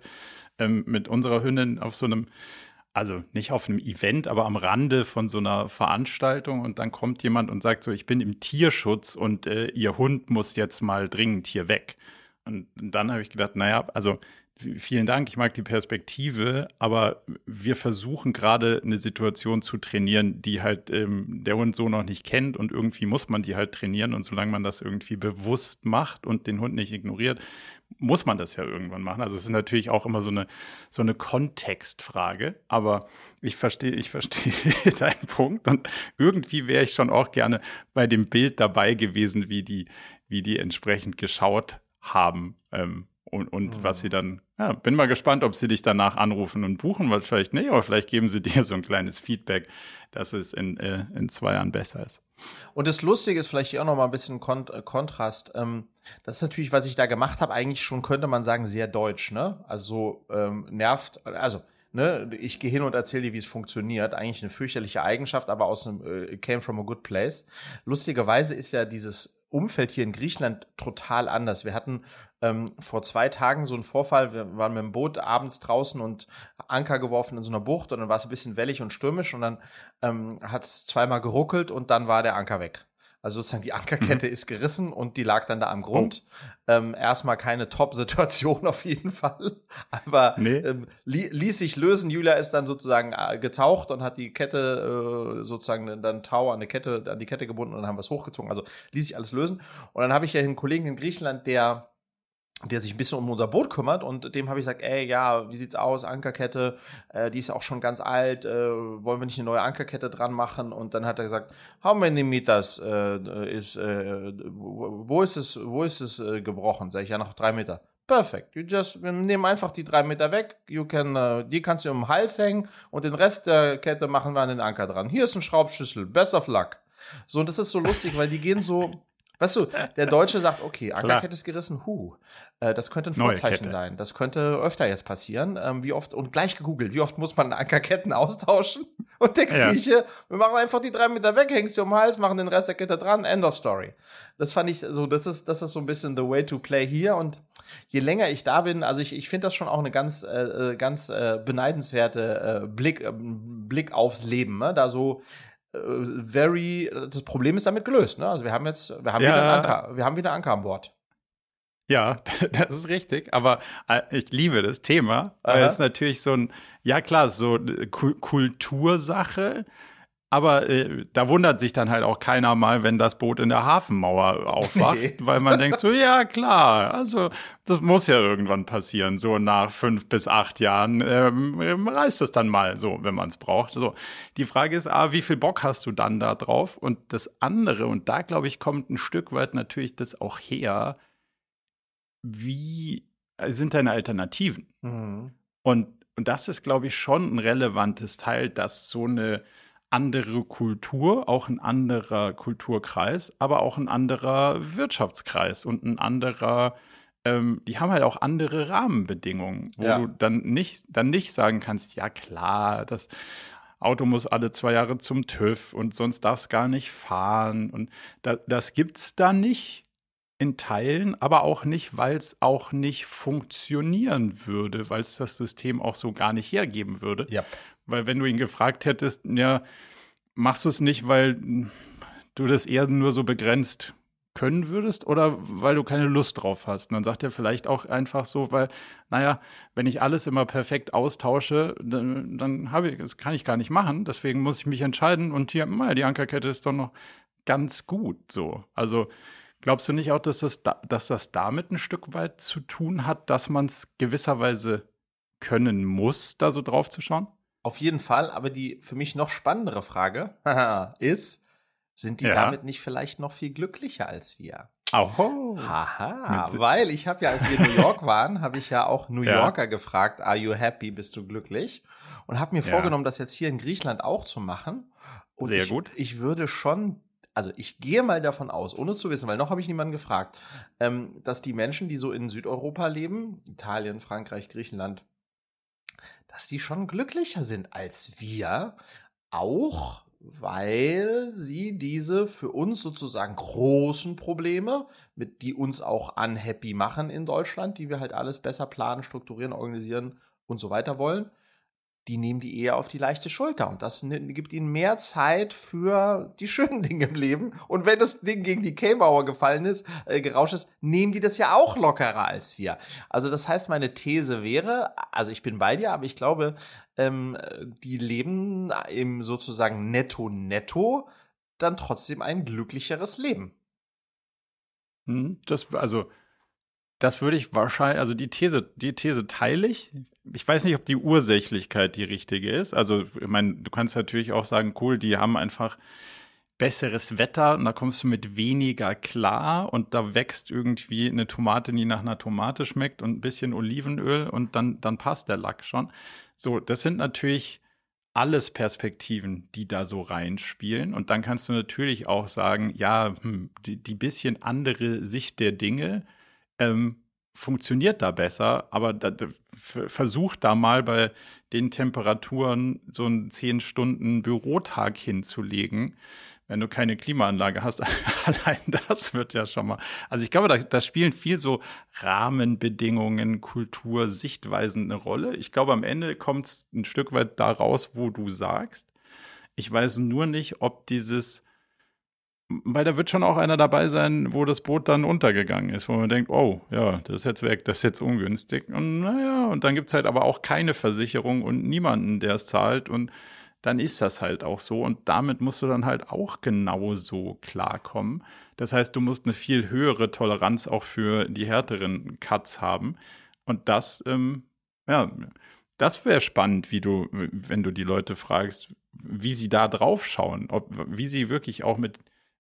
ähm, mit unserer Hündin auf so einem, also nicht auf einem Event, aber am Rande von so einer Veranstaltung und dann kommt jemand und sagt so, ich bin im Tierschutz und äh, ihr Hund muss jetzt mal dringend hier weg. Und dann habe ich gedacht, naja, also Vielen Dank, ich mag die Perspektive, aber wir versuchen gerade eine Situation zu trainieren, die halt ähm, der Hund so noch nicht kennt und irgendwie muss man die halt trainieren und solange man das irgendwie bewusst macht und den Hund nicht ignoriert, muss man das ja irgendwann machen. Also es ist natürlich auch immer so eine, so eine Kontextfrage, aber ich verstehe, ich verstehe deinen Punkt und irgendwie wäre ich schon auch gerne bei dem Bild dabei gewesen, wie die, wie die entsprechend geschaut haben. Ähm, und, und mhm. was sie dann, ja, bin mal gespannt, ob sie dich danach anrufen und buchen, weil vielleicht nicht, aber vielleicht geben sie dir so ein kleines Feedback, dass es in, äh, in zwei Jahren besser ist. Und das Lustige ist vielleicht hier auch noch mal ein bisschen Kont äh, Kontrast. Ähm, das ist natürlich, was ich da gemacht habe, eigentlich schon, könnte man sagen, sehr deutsch, ne? Also ähm, nervt, also Ne, ich gehe hin und erzähle dir, wie es funktioniert. Eigentlich eine fürchterliche Eigenschaft, aber aus einem äh, came from a good place. Lustigerweise ist ja dieses Umfeld hier in Griechenland total anders. Wir hatten ähm, vor zwei Tagen so einen Vorfall. Wir waren mit dem Boot abends draußen und Anker geworfen in so einer Bucht und dann war es ein bisschen wellig und stürmisch und dann ähm, hat es zweimal geruckelt und dann war der Anker weg. Also sozusagen die Ankerkette mhm. ist gerissen und die lag dann da am Grund. Oh. Ähm, erstmal keine Top-Situation auf jeden Fall. Aber nee. ähm, li ließ sich lösen. Julia ist dann sozusagen äh, getaucht und hat die Kette äh, sozusagen dann Tau an, die Kette, an die Kette gebunden und dann haben wir es hochgezogen. Also ließ sich alles lösen. Und dann habe ich ja einen Kollegen in Griechenland, der der sich ein bisschen um unser Boot kümmert und dem habe ich gesagt, ey, ja, wie sieht's aus, Ankerkette, äh, die ist ja auch schon ganz alt, äh, wollen wir nicht eine neue Ankerkette dran machen? Und dann hat er gesagt, how many meters äh, ist, äh, wo ist es, wo ist es äh, gebrochen? Sag ich, ja, noch drei Meter. Perfekt. You just, wir nehmen einfach die drei Meter weg. You can, uh, die kannst du um den Hals hängen und den Rest der Kette machen wir an den Anker dran. Hier ist ein Schraubschlüssel. Best of luck. So, und das ist so lustig, weil die gehen so, Weißt du, der Deutsche sagt, okay, Ankerkette ist gerissen, hu. Äh, das könnte ein Vorzeichen sein. Das könnte öfter jetzt passieren. Ähm, wie oft, und gleich gegoogelt, wie oft muss man Ankerketten austauschen? Und der Grieche, ja. wir machen einfach die drei Meter weg, hängst du um den Hals, machen den Rest der Kette dran, end of story. Das fand ich so, das ist, das ist so ein bisschen the way to play hier. Und je länger ich da bin, also ich, ich finde das schon auch eine ganz, äh, äh ganz äh, beneidenswerte äh, Blick, äh, Blick aufs Leben, ne? da so very, das Problem ist damit gelöst. Ne? Also wir haben jetzt, wir haben, ja. wieder Anker, wir haben wieder Anker an Bord. Ja, das ist richtig. Aber äh, ich liebe das Thema, weil Aha. es natürlich so ein, ja klar, so eine Kultursache, aber äh, da wundert sich dann halt auch keiner mal, wenn das Boot in der Hafenmauer aufwacht, nee. weil man denkt so, ja klar, also das muss ja irgendwann passieren. So nach fünf bis acht Jahren ähm, ähm reißt es dann mal so, wenn man es braucht. So, die Frage ist, ah, wie viel Bock hast du dann da drauf? Und das andere, und da glaube ich, kommt ein Stück weit natürlich das auch her, wie sind deine Alternativen? Mhm. Und, und das ist, glaube ich, schon ein relevantes Teil, dass so eine andere Kultur, auch ein anderer Kulturkreis, aber auch ein anderer Wirtschaftskreis und ein anderer, ähm, die haben halt auch andere Rahmenbedingungen, wo ja. du dann nicht, dann nicht sagen kannst, ja klar, das Auto muss alle zwei Jahre zum TÜV und sonst darf es gar nicht fahren. Und da, das es da nicht in Teilen, aber auch nicht, weil es auch nicht funktionieren würde, weil es das System auch so gar nicht hergeben würde. Ja. Weil wenn du ihn gefragt hättest, ja, machst du es nicht, weil du das eher nur so begrenzt können würdest oder weil du keine Lust drauf hast. Und dann sagt er vielleicht auch einfach so, weil, naja, wenn ich alles immer perfekt austausche, dann, dann habe ich, das kann ich gar nicht machen. Deswegen muss ich mich entscheiden und hier, naja, die Ankerkette ist doch noch ganz gut so. Also glaubst du nicht auch, dass das, dass das damit ein Stück weit zu tun hat, dass man es gewisserweise können muss, da so drauf zu schauen? Auf jeden Fall, aber die für mich noch spannendere Frage ist, sind die ja. damit nicht vielleicht noch viel glücklicher als wir? Oho. Haha, weil ich habe ja, als wir in New York waren, habe ich ja auch New Yorker ja. gefragt, are you happy, bist du glücklich? Und habe mir ja. vorgenommen, das jetzt hier in Griechenland auch zu machen. Und Sehr ich, gut. Ich würde schon, also ich gehe mal davon aus, ohne es zu wissen, weil noch habe ich niemanden gefragt, ähm, dass die Menschen, die so in Südeuropa leben, Italien, Frankreich, Griechenland, dass die schon glücklicher sind als wir, auch weil sie diese für uns sozusagen großen Probleme, mit die uns auch unhappy machen in Deutschland, die wir halt alles besser planen, strukturieren, organisieren und so weiter wollen, die nehmen die eher auf die leichte Schulter. Und das gibt ihnen mehr Zeit für die schönen Dinge im Leben. Und wenn das Ding gegen die K-Mauer gefallen ist, äh, gerauscht ist, nehmen die das ja auch lockerer als wir. Also das heißt, meine These wäre, also ich bin bei dir, aber ich glaube, ähm, die leben im sozusagen Netto-Netto dann trotzdem ein glücklicheres Leben. Hm, das, also, das würde ich wahrscheinlich, also die These, die These teile ich ich weiß nicht, ob die Ursächlichkeit die richtige ist. Also, ich meine, du kannst natürlich auch sagen, cool, die haben einfach besseres Wetter und da kommst du mit weniger klar und da wächst irgendwie eine Tomate, die nach einer Tomate schmeckt und ein bisschen Olivenöl und dann, dann passt der Lack schon. So, das sind natürlich alles Perspektiven, die da so reinspielen. Und dann kannst du natürlich auch sagen, ja, hm, die, die bisschen andere Sicht der Dinge ähm, funktioniert da besser, aber da, versuch da mal bei den Temperaturen so einen 10 Stunden Bürotag hinzulegen. Wenn du keine Klimaanlage hast, allein das wird ja schon mal. Also ich glaube, da, da spielen viel so Rahmenbedingungen, Kultur, Sichtweisen eine Rolle. Ich glaube, am Ende kommt es ein Stück weit da raus, wo du sagst. Ich weiß nur nicht, ob dieses weil da wird schon auch einer dabei sein, wo das Boot dann untergegangen ist, wo man denkt, oh, ja, das ist jetzt weg, das ist jetzt ungünstig. Und naja, und dann gibt es halt aber auch keine Versicherung und niemanden, der es zahlt. Und dann ist das halt auch so. Und damit musst du dann halt auch genauso klarkommen. Das heißt, du musst eine viel höhere Toleranz auch für die härteren Cuts haben. Und das, ähm, ja, das wäre spannend, wie du, wenn du die Leute fragst, wie sie da drauf schauen, ob, wie sie wirklich auch mit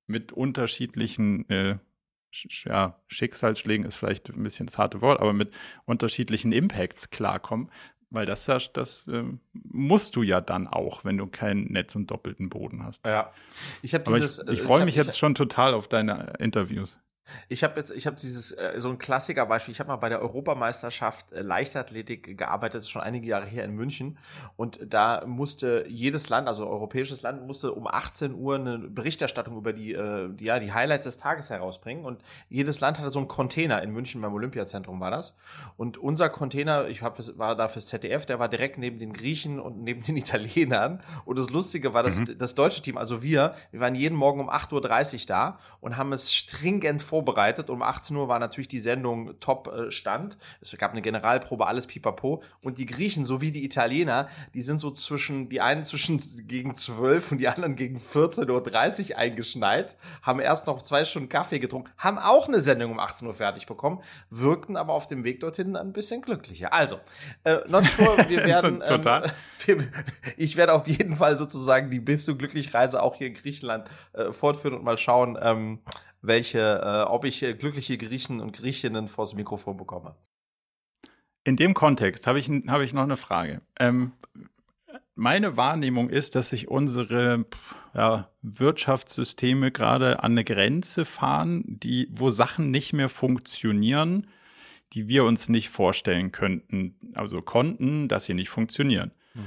mit unterschiedlichen äh, ja, Schicksalsschlägen ist vielleicht ein bisschen das harte Wort, aber mit unterschiedlichen Impacts klarkommen, weil das, das äh, musst du ja dann auch, wenn du kein Netz und doppelten Boden hast. Ja, ich habe dieses. Ich, ich freue mich jetzt schon total auf deine Interviews. Ich habe jetzt, ich habe dieses äh, so ein Klassikerbeispiel. Ich habe mal bei der Europameisterschaft äh, Leichtathletik gearbeitet, schon einige Jahre her in München. Und da musste jedes Land, also europäisches Land, musste um 18 Uhr eine Berichterstattung über die, äh, die, ja, die Highlights des Tages herausbringen. Und jedes Land hatte so einen Container in München beim Olympiazentrum war das. Und unser Container, ich hab, war da fürs ZDF, der war direkt neben den Griechen und neben den Italienern. Und das Lustige war, dass mhm. das deutsche Team, also wir, wir waren jeden Morgen um 8.30 Uhr da und haben es stringent vor vorbereitet. Um 18 Uhr war natürlich die Sendung Top-Stand. Es gab eine Generalprobe, alles pipapo. Und die Griechen sowie die Italiener, die sind so zwischen, die einen zwischen gegen 12 und die anderen gegen 14.30 Uhr eingeschneit, haben erst noch zwei Stunden Kaffee getrunken, haben auch eine Sendung um 18 Uhr fertig bekommen, wirkten aber auf dem Weg dorthin ein bisschen glücklicher. Also, äh, not sure, wir werden. Total. Ähm, ich werde auf jeden Fall sozusagen die Bist du glücklich Reise auch hier in Griechenland äh, fortführen und mal schauen, ähm, welche, äh, ob ich äh, glückliche Griechen und Griechinnen vors Mikrofon bekomme. In dem Kontext habe ich, hab ich noch eine Frage. Ähm, meine Wahrnehmung ist, dass sich unsere ja, Wirtschaftssysteme gerade an eine Grenze fahren, die, wo Sachen nicht mehr funktionieren, die wir uns nicht vorstellen könnten, also konnten, dass sie nicht funktionieren. Mhm.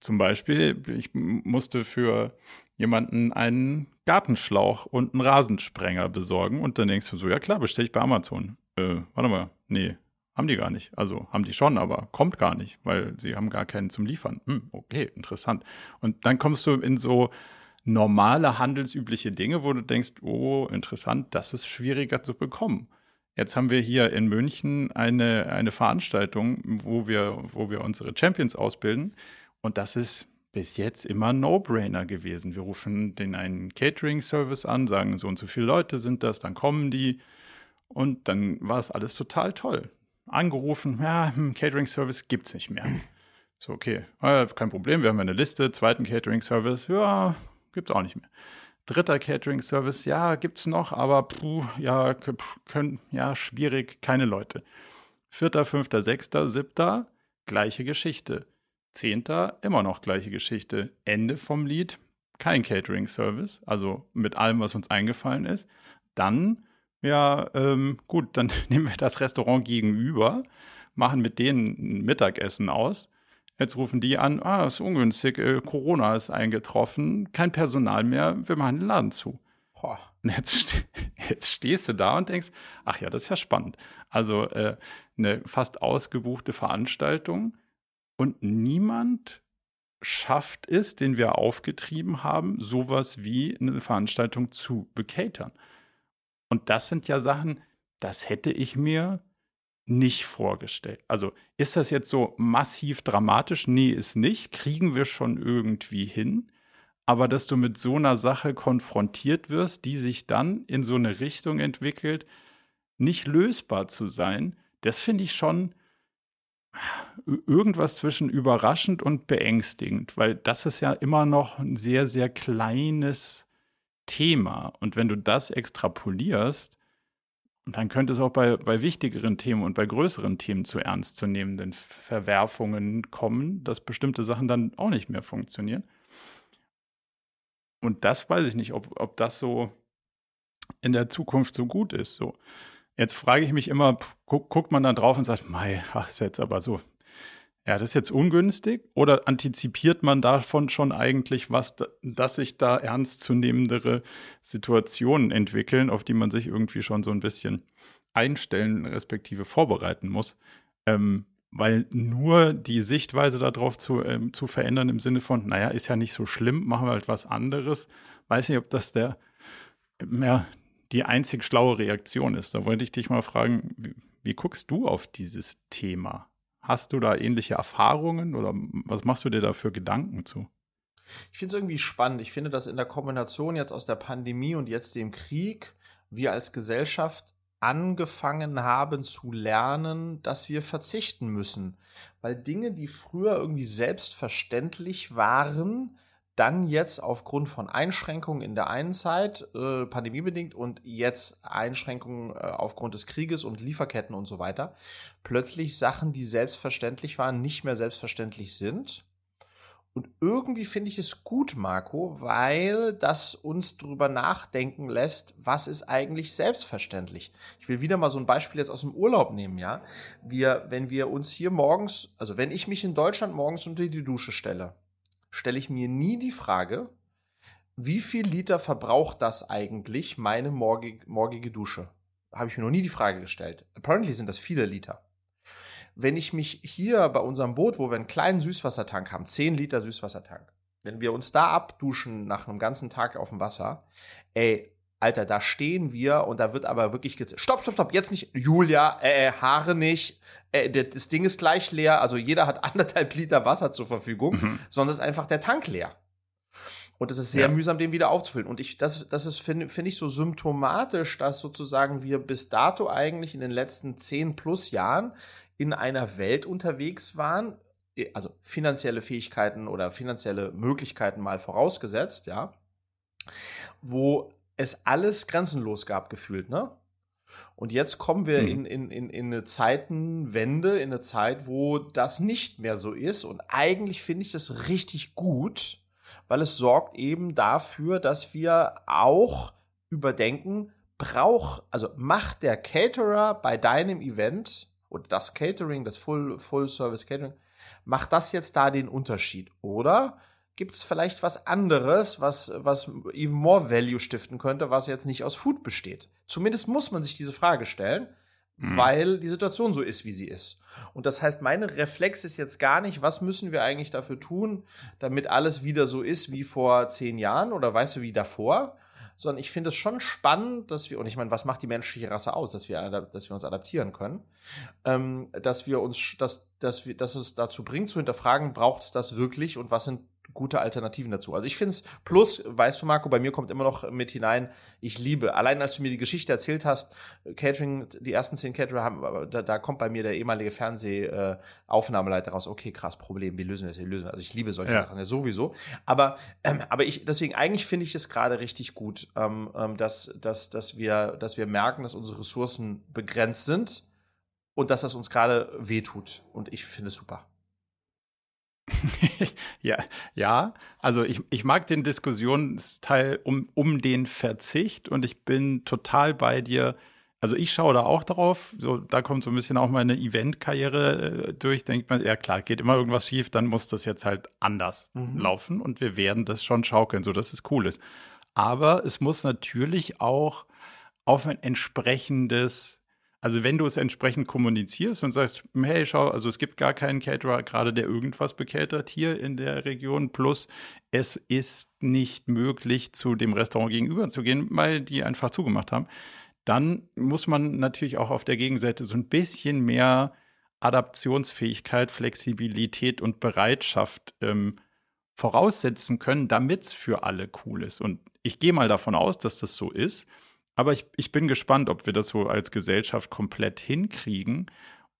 Zum Beispiel, ich musste für jemanden einen Gartenschlauch und einen Rasensprenger besorgen. Und dann denkst du so, ja klar, bestelle ich bei Amazon. Äh, warte mal, nee, haben die gar nicht. Also haben die schon, aber kommt gar nicht, weil sie haben gar keinen zum Liefern. Hm, okay, interessant. Und dann kommst du in so normale handelsübliche Dinge, wo du denkst, oh, interessant, das ist schwieriger zu bekommen. Jetzt haben wir hier in München eine, eine Veranstaltung, wo wir, wo wir unsere Champions ausbilden. Und das ist bis jetzt immer No-Brainer gewesen. Wir rufen den einen Catering-Service an, sagen, so und so viele Leute sind das, dann kommen die und dann war es alles total toll. Angerufen, ja, hm, Catering-Service gibt es nicht mehr. So, okay, äh, kein Problem, wir haben eine Liste, zweiten Catering-Service, ja, gibt es auch nicht mehr. Dritter Catering-Service, ja, gibt es noch, aber puh, ja, können, ja, schwierig, keine Leute. Vierter, fünfter, sechster, siebter, gleiche Geschichte. Zehnter, immer noch gleiche Geschichte. Ende vom Lied, kein Catering-Service, also mit allem, was uns eingefallen ist. Dann, ja, ähm, gut, dann nehmen wir das Restaurant gegenüber, machen mit denen ein Mittagessen aus. Jetzt rufen die an, ah, ist ungünstig, äh, Corona ist eingetroffen, kein Personal mehr, wir machen den Laden zu. Boah. Und jetzt, jetzt stehst du da und denkst, ach ja, das ist ja spannend. Also äh, eine fast ausgebuchte Veranstaltung und niemand schafft es, den wir aufgetrieben haben, sowas wie eine Veranstaltung zu bekatern. Und das sind ja Sachen, das hätte ich mir nicht vorgestellt. Also ist das jetzt so massiv dramatisch? Nee, ist nicht. Kriegen wir schon irgendwie hin. Aber dass du mit so einer Sache konfrontiert wirst, die sich dann in so eine Richtung entwickelt, nicht lösbar zu sein, das finde ich schon irgendwas zwischen überraschend und beängstigend, weil das ist ja immer noch ein sehr, sehr kleines Thema. Und wenn du das extrapolierst, dann könnte es auch bei, bei wichtigeren Themen und bei größeren Themen zu ernstzunehmenden Verwerfungen kommen, dass bestimmte Sachen dann auch nicht mehr funktionieren. Und das weiß ich nicht, ob, ob das so in der Zukunft so gut ist. So. Jetzt frage ich mich immer, guck, guckt man dann drauf und sagt, mei, ach, ist jetzt aber so, ja, das ist jetzt ungünstig? Oder antizipiert man davon schon eigentlich, was, dass sich da ernstzunehmendere Situationen entwickeln, auf die man sich irgendwie schon so ein bisschen einstellen, respektive vorbereiten muss? Ähm, weil nur die Sichtweise darauf zu, ähm, zu verändern im Sinne von, naja, ist ja nicht so schlimm, machen wir halt was anderes. Weiß nicht, ob das der ja, die einzig schlaue Reaktion ist. Da wollte ich dich mal fragen, wie, wie guckst du auf dieses Thema? Hast du da ähnliche Erfahrungen oder was machst du dir da für Gedanken zu? Ich finde es irgendwie spannend. Ich finde, dass in der Kombination jetzt aus der Pandemie und jetzt dem Krieg wir als Gesellschaft angefangen haben zu lernen, dass wir verzichten müssen. Weil Dinge, die früher irgendwie selbstverständlich waren, dann jetzt aufgrund von Einschränkungen in der einen Zeit, äh, pandemiebedingt, und jetzt Einschränkungen äh, aufgrund des Krieges und Lieferketten und so weiter, plötzlich Sachen, die selbstverständlich waren, nicht mehr selbstverständlich sind. Und irgendwie finde ich es gut, Marco, weil das uns darüber nachdenken lässt, was ist eigentlich selbstverständlich. Ich will wieder mal so ein Beispiel jetzt aus dem Urlaub nehmen, ja. Wir, wenn wir uns hier morgens, also wenn ich mich in Deutschland morgens unter die Dusche stelle, stelle ich mir nie die Frage, wie viel Liter verbraucht das eigentlich meine morgige, morgige Dusche? Habe ich mir noch nie die Frage gestellt. Apparently sind das viele Liter. Wenn ich mich hier bei unserem Boot, wo wir einen kleinen Süßwassertank haben, 10 Liter Süßwassertank, wenn wir uns da abduschen nach einem ganzen Tag auf dem Wasser, ey, Alter, da stehen wir und da wird aber wirklich gezählt. Stopp, stopp, stopp, jetzt nicht, Julia, äh, äh Haare nicht, äh, das Ding ist gleich leer, also jeder hat anderthalb Liter Wasser zur Verfügung, mhm. sondern ist einfach der Tank leer. Und es ist sehr ja. mühsam, den wieder aufzufüllen. Und ich, das, das ist, finde find ich, so symptomatisch, dass sozusagen wir bis dato eigentlich in den letzten zehn plus Jahren in einer Welt unterwegs waren, also finanzielle Fähigkeiten oder finanzielle Möglichkeiten mal vorausgesetzt, ja, wo es alles grenzenlos gab, gefühlt, ne? Und jetzt kommen wir mhm. in, in, in, in eine Zeitenwende, in eine Zeit, wo das nicht mehr so ist. Und eigentlich finde ich das richtig gut, weil es sorgt eben dafür, dass wir auch überdenken, braucht, also macht der Caterer bei deinem Event oder das Catering, das Full, Full Service Catering, macht das jetzt da den Unterschied? Oder gibt es vielleicht was anderes, was, was even more Value stiften könnte, was jetzt nicht aus Food besteht? Zumindest muss man sich diese Frage stellen, mhm. weil die Situation so ist, wie sie ist. Und das heißt, meine Reflex ist jetzt gar nicht, was müssen wir eigentlich dafür tun, damit alles wieder so ist wie vor zehn Jahren oder weißt du, wie davor, sondern ich finde es schon spannend, dass wir, und ich meine, was macht die menschliche Rasse aus, dass wir, dass wir uns adaptieren können, ähm, dass wir uns, dass, dass wir, dass es dazu bringt, zu hinterfragen, braucht es das wirklich und was sind gute Alternativen dazu. Also ich finde es, plus, weißt du, Marco, bei mir kommt immer noch mit hinein, ich liebe, allein als du mir die Geschichte erzählt hast, Catering, die ersten zehn Caterer haben, da, da kommt bei mir der ehemalige Fernsehaufnahmeleiter äh, raus, okay, krass, Problem, wie lösen wir das, wie lösen wir Also ich liebe solche ja. Sachen ja sowieso. Aber, ähm, aber ich, deswegen, eigentlich finde ich es gerade richtig gut, ähm, ähm, dass, dass, dass, wir, dass wir merken, dass unsere Ressourcen begrenzt sind und dass das uns gerade wehtut. Und ich finde es super. ja, ja, also ich, ich mag den Diskussionsteil um, um den Verzicht und ich bin total bei dir. Also ich schaue da auch drauf, so da kommt so ein bisschen auch meine Eventkarriere äh, durch, denkt man, ja klar, geht immer irgendwas schief, dann muss das jetzt halt anders mhm. laufen und wir werden das schon schaukeln, so dass es cool ist. Aber es muss natürlich auch auf ein entsprechendes also wenn du es entsprechend kommunizierst und sagst, hey, schau, also es gibt gar keinen Caterer gerade, der irgendwas bekältert hier in der Region, plus es ist nicht möglich, zu dem Restaurant gegenüber zu gehen, weil die einfach zugemacht haben, dann muss man natürlich auch auf der Gegenseite so ein bisschen mehr Adaptionsfähigkeit, Flexibilität und Bereitschaft ähm, voraussetzen können, damit es für alle cool ist. Und ich gehe mal davon aus, dass das so ist. Aber ich, ich bin gespannt, ob wir das so als Gesellschaft komplett hinkriegen,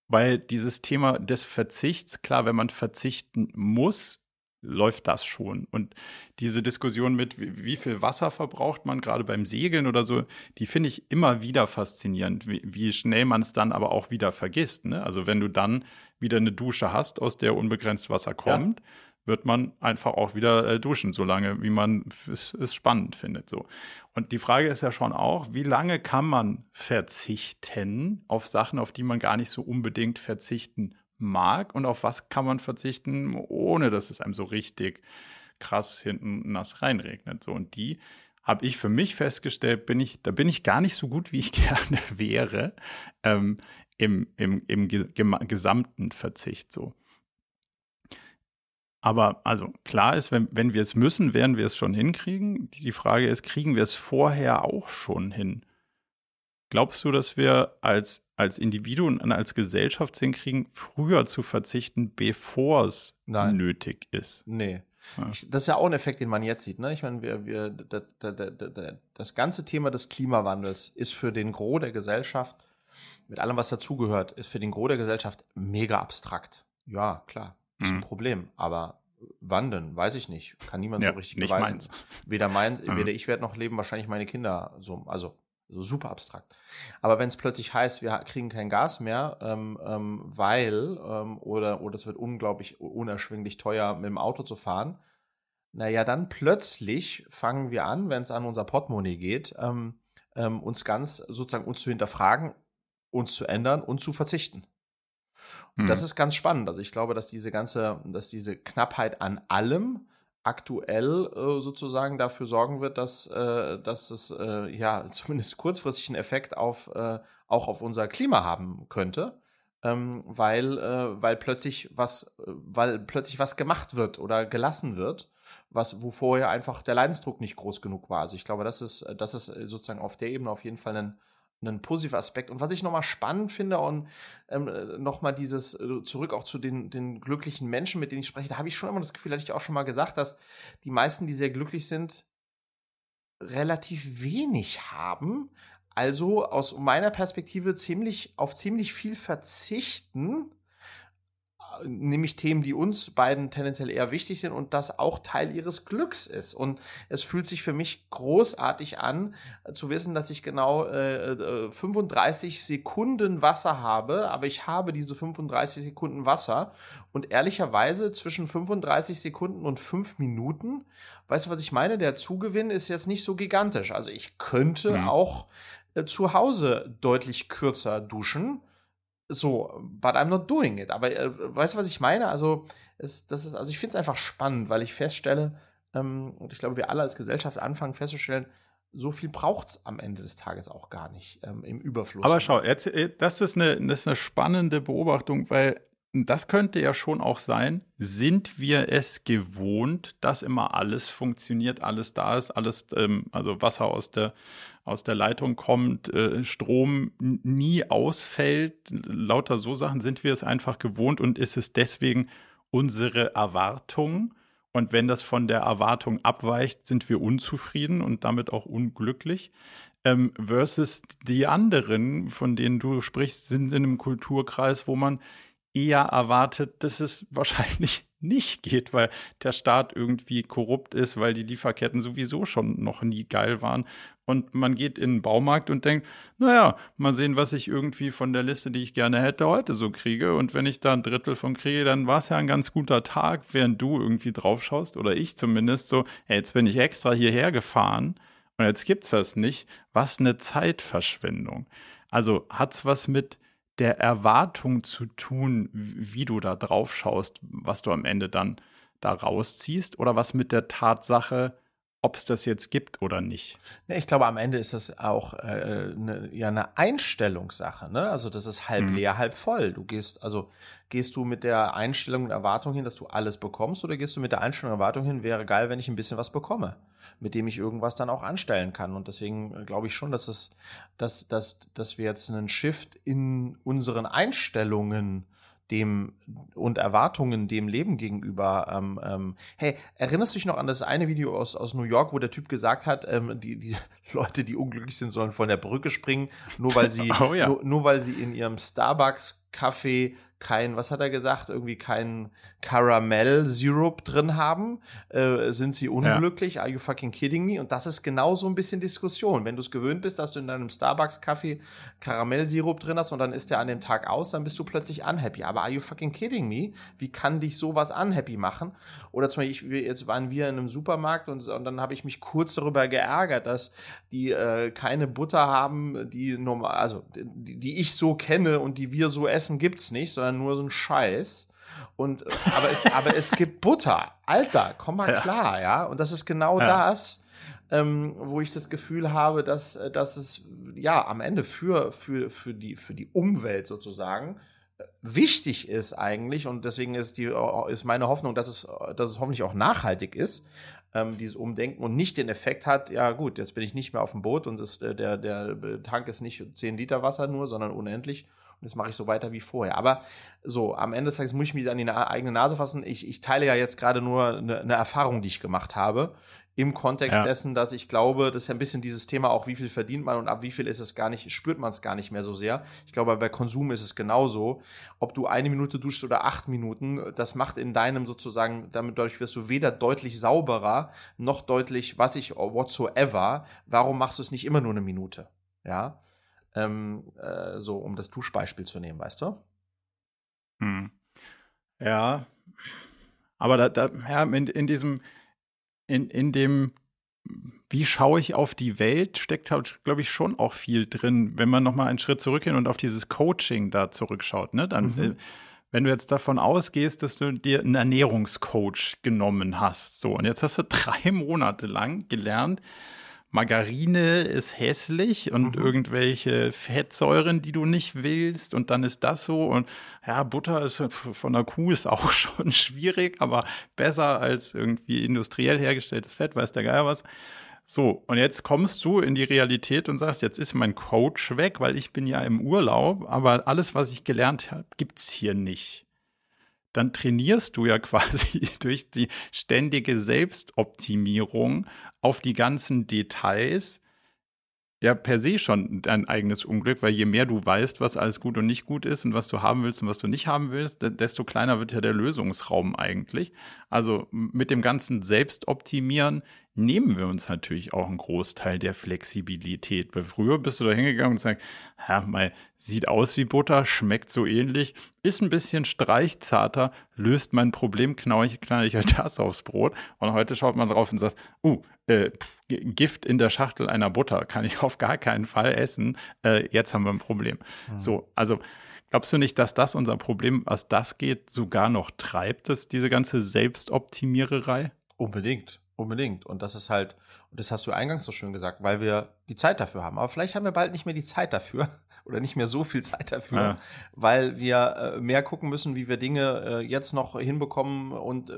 weil dieses Thema des Verzichts, klar, wenn man verzichten muss, läuft das schon. Und diese Diskussion mit, wie, viel Wasser verbraucht man, gerade beim Segeln oder so, die finde ich immer wieder faszinierend, wie, wie schnell man es dann aber auch wieder vergisst. Ne? Also wenn du dann wieder eine Dusche hast, aus der unbegrenzt Wasser kommt, ja wird man einfach auch wieder äh, duschen, solange wie man es spannend findet. So. Und die Frage ist ja schon auch, wie lange kann man verzichten auf Sachen, auf die man gar nicht so unbedingt verzichten mag und auf was kann man verzichten, ohne dass es einem so richtig krass hinten nass reinregnet. So. Und die habe ich für mich festgestellt, bin ich, da bin ich gar nicht so gut, wie ich gerne wäre, ähm, im, im, im gesamten Verzicht so. Aber also klar ist, wenn, wenn wir es müssen, werden wir es schon hinkriegen. Die Frage ist, kriegen wir es vorher auch schon hin? Glaubst du, dass wir als, als Individuen und als Gesellschaft hinkriegen, früher zu verzichten, bevor es nötig ist? Nee. Ja. Ich, das ist ja auch ein Effekt, den man jetzt sieht. Ne? Ich meine, wir, wir, da, da, da, das ganze Thema des Klimawandels ist für den Gros der Gesellschaft, mit allem, was dazugehört, ist für den Gros der Gesellschaft mega abstrakt. Ja, klar, ist mhm. ein Problem. Aber wann denn? Weiß ich nicht. Kann niemand ja, so richtig nicht beweisen. Meins. Weder mein, mhm. weder ich werde noch leben, wahrscheinlich meine Kinder so. Also so super abstrakt. Aber wenn es plötzlich heißt, wir kriegen kein Gas mehr, ähm, ähm, weil, ähm, oder, oder es wird unglaublich unerschwinglich teuer, mit dem Auto zu fahren, naja, dann plötzlich fangen wir an, wenn es an unser Portemonnaie geht, ähm, ähm, uns ganz sozusagen uns zu hinterfragen, uns zu ändern und zu verzichten. Mhm. das ist ganz spannend. Also ich glaube, dass diese ganze, dass diese Knappheit an allem aktuell äh, sozusagen dafür sorgen wird, dass, äh, dass es äh, ja zumindest kurzfristig einen Effekt auf äh, auch auf unser Klima haben könnte, ähm, weil äh, weil plötzlich was weil plötzlich was gemacht wird oder gelassen wird, was wo vorher einfach der Leidensdruck nicht groß genug war. Also ich glaube, das ist das ist sozusagen auf der Ebene auf jeden Fall ein ein positiver Aspekt. Und was ich nochmal spannend finde und ähm, nochmal dieses äh, zurück auch zu den, den glücklichen Menschen, mit denen ich spreche, da habe ich schon immer das Gefühl, hatte ich auch schon mal gesagt, dass die meisten, die sehr glücklich sind, relativ wenig haben. Also aus meiner Perspektive ziemlich auf ziemlich viel verzichten, nämlich Themen, die uns beiden tendenziell eher wichtig sind und das auch Teil ihres Glücks ist. Und es fühlt sich für mich großartig an, zu wissen, dass ich genau äh, 35 äh, Sekunden Wasser habe, aber ich habe diese 35 Sekunden Wasser und ehrlicherweise zwischen 35 Sekunden und 5 Minuten, weißt du, was ich meine? Der Zugewinn ist jetzt nicht so gigantisch. Also ich könnte mhm. auch äh, zu Hause deutlich kürzer duschen so, but I'm not doing it. Aber äh, weißt du, was ich meine? Also, es, das ist, also ich finde es einfach spannend, weil ich feststelle, ähm, und ich glaube, wir alle als Gesellschaft anfangen festzustellen, so viel braucht es am Ende des Tages auch gar nicht ähm, im Überfluss. Aber schau, äh, das ist, eine, das ist eine spannende Beobachtung, weil das könnte ja schon auch sein, sind wir es gewohnt, dass immer alles funktioniert, alles da ist, alles, ähm, also Wasser aus der, aus der Leitung kommt, äh, Strom nie ausfällt, lauter so Sachen sind wir es einfach gewohnt und ist es deswegen unsere Erwartung. Und wenn das von der Erwartung abweicht, sind wir unzufrieden und damit auch unglücklich. Ähm, versus die anderen, von denen du sprichst, sind in einem Kulturkreis, wo man eher erwartet, dass es wahrscheinlich nicht geht, weil der Staat irgendwie korrupt ist, weil die Lieferketten sowieso schon noch nie geil waren. Und man geht in den Baumarkt und denkt, naja, mal sehen, was ich irgendwie von der Liste, die ich gerne hätte, heute so kriege. Und wenn ich da ein Drittel von kriege, dann war es ja ein ganz guter Tag, während du irgendwie drauf schaust, oder ich zumindest so, hey, jetzt bin ich extra hierher gefahren und jetzt gibt's das nicht. Was eine Zeitverschwendung. Also hat's was mit der Erwartung zu tun, wie du da drauf schaust, was du am Ende dann da rausziehst, oder was mit der Tatsache, ob es das jetzt gibt oder nicht. Ich glaube, am Ende ist das auch äh, ne, ja eine Einstellungssache. Ne? Also das ist halb mhm. leer, halb voll. Du gehst, also gehst du mit der Einstellung und Erwartung hin, dass du alles bekommst, oder gehst du mit der Einstellung und Erwartung hin, wäre geil, wenn ich ein bisschen was bekomme, mit dem ich irgendwas dann auch anstellen kann. Und deswegen äh, glaube ich schon, dass es, dass, dass, dass wir jetzt einen Shift in unseren Einstellungen dem und Erwartungen dem Leben gegenüber. Ähm, ähm, hey, erinnerst du dich noch an das eine Video aus, aus New York, wo der Typ gesagt hat, ähm, die, die Leute, die unglücklich sind, sollen von der Brücke springen, nur weil sie, oh, ja. nur, nur weil sie in ihrem Starbucks-Kaffee kein, was hat er gesagt, irgendwie kein Caramel-Syrup drin haben, äh, sind sie unglücklich? Ja. Are you fucking kidding me? Und das ist genau so ein bisschen Diskussion. Wenn du es gewöhnt bist, dass du in deinem Starbucks-Kaffee Karamellsirup drin hast und dann ist der an dem Tag aus, dann bist du plötzlich unhappy. Aber are you fucking kidding me? Wie kann dich sowas unhappy machen? Oder zum Beispiel, ich, jetzt waren wir in einem Supermarkt und, und dann habe ich mich kurz darüber geärgert, dass die äh, keine Butter haben, die normal, also die, die ich so kenne und die wir so essen, gibt's nicht, sondern nur so ein Scheiß. Und aber es, aber es gibt Butter. Alter, komm mal ja. klar, ja. Und das ist genau ja. das, ähm, wo ich das Gefühl habe, dass, dass es ja am Ende für, für, für, die, für die Umwelt sozusagen wichtig ist eigentlich und deswegen ist die ist meine Hoffnung, dass es dass es hoffentlich auch nachhaltig ist, ähm, dieses Umdenken und nicht den Effekt hat, ja gut, jetzt bin ich nicht mehr auf dem Boot und das, der, der, der Tank ist nicht 10 Liter Wasser nur, sondern unendlich und das mache ich so weiter wie vorher. Aber so, am Ende des Tages muss ich mich an die eigene Nase fassen. Ich, ich teile ja jetzt gerade nur eine, eine Erfahrung, die ich gemacht habe im Kontext ja. dessen, dass ich glaube, das ist ja ein bisschen dieses Thema auch, wie viel verdient man und ab wie viel ist es gar nicht, spürt man es gar nicht mehr so sehr. Ich glaube, bei Konsum ist es genauso. Ob du eine Minute duschst oder acht Minuten, das macht in deinem sozusagen, damit dadurch wirst du weder deutlich sauberer, noch deutlich, was ich whatsoever. Warum machst du es nicht immer nur eine Minute? Ja. Ähm, äh, so, um das Duschbeispiel zu nehmen, weißt du? Hm. Ja. Aber da, da ja, in, in diesem in, in dem, wie schaue ich auf die Welt, steckt halt, glaube ich, schon auch viel drin, wenn man nochmal einen Schritt zurückgehen und auf dieses Coaching da zurückschaut. Ne? Dann, mhm. äh, wenn du jetzt davon ausgehst, dass du dir einen Ernährungscoach genommen hast, so, und jetzt hast du drei Monate lang gelernt, Margarine ist hässlich und mhm. irgendwelche Fettsäuren, die du nicht willst und dann ist das so und ja, Butter ist von der Kuh ist auch schon schwierig, aber besser als irgendwie industriell hergestelltes Fett, weiß der Geier was. So, und jetzt kommst du in die Realität und sagst, jetzt ist mein Coach weg, weil ich bin ja im Urlaub, aber alles, was ich gelernt habe, gibt's hier nicht dann trainierst du ja quasi durch die ständige Selbstoptimierung auf die ganzen Details ja per se schon dein eigenes Unglück, weil je mehr du weißt, was alles gut und nicht gut ist und was du haben willst und was du nicht haben willst, desto kleiner wird ja der Lösungsraum eigentlich. Also mit dem ganzen Selbstoptimieren nehmen wir uns natürlich auch einen Großteil der Flexibilität. Weil früher bist du da hingegangen und sagst, ja, mal sieht aus wie Butter, schmeckt so ähnlich, ist ein bisschen streichzarter, löst mein Problem, knall ich, knall ich halt das aufs Brot. Und heute schaut man drauf und sagt, uh, äh, Gift in der Schachtel einer Butter kann ich auf gar keinen Fall essen. Äh, jetzt haben wir ein Problem. Mhm. So, also glaubst du nicht, dass das unser Problem, was das geht, sogar noch treibt, dass diese ganze Selbstoptimiererei? Unbedingt. Unbedingt. Und das ist halt, und das hast du eingangs so schön gesagt, weil wir die Zeit dafür haben. Aber vielleicht haben wir bald nicht mehr die Zeit dafür oder nicht mehr so viel Zeit dafür, ja. weil wir äh, mehr gucken müssen, wie wir Dinge äh, jetzt noch hinbekommen und äh,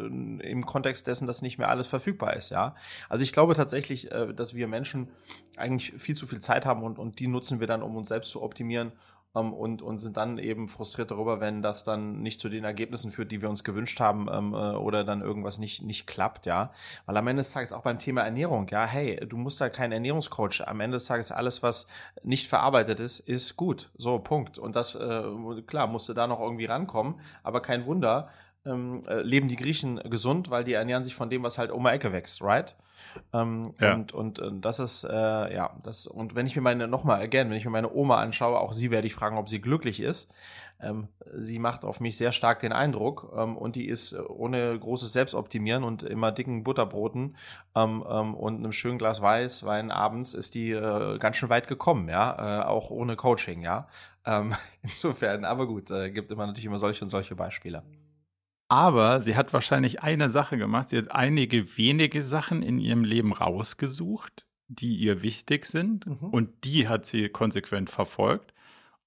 im Kontext dessen, dass nicht mehr alles verfügbar ist, ja. Also ich glaube tatsächlich, dass wir Menschen eigentlich viel zu viel Zeit haben und, und die nutzen wir dann, um uns selbst zu optimieren ähm, und, und sind dann eben frustriert darüber, wenn das dann nicht zu den Ergebnissen führt, die wir uns gewünscht haben ähm, äh, oder dann irgendwas nicht, nicht klappt, ja. Weil am Ende des Tages auch beim Thema Ernährung, ja, hey, du musst da kein Ernährungscoach. Am Ende des Tages alles, was nicht verarbeitet ist, ist gut. So, Punkt. Und das, äh, klar, musste da noch irgendwie rankommen, aber kein Wunder, ähm, äh, leben die Griechen gesund, weil die ernähren sich von dem, was halt um die Ecke wächst, right? Ähm, ja. Und, und, und das ist, äh, ja, das, und wenn ich mir meine, nochmal, again, wenn ich mir meine Oma anschaue, auch sie werde ich fragen, ob sie glücklich ist. Ähm, sie macht auf mich sehr stark den Eindruck ähm, und die ist ohne großes Selbstoptimieren und immer dicken Butterbroten ähm, ähm, und einem schönen Glas Weißwein abends ist die äh, ganz schön weit gekommen, ja, äh, auch ohne Coaching, ja. Ähm, insofern, aber gut, äh, gibt immer natürlich immer solche und solche Beispiele. Aber sie hat wahrscheinlich eine Sache gemacht. Sie hat einige wenige Sachen in ihrem Leben rausgesucht, die ihr wichtig sind. Mhm. Und die hat sie konsequent verfolgt.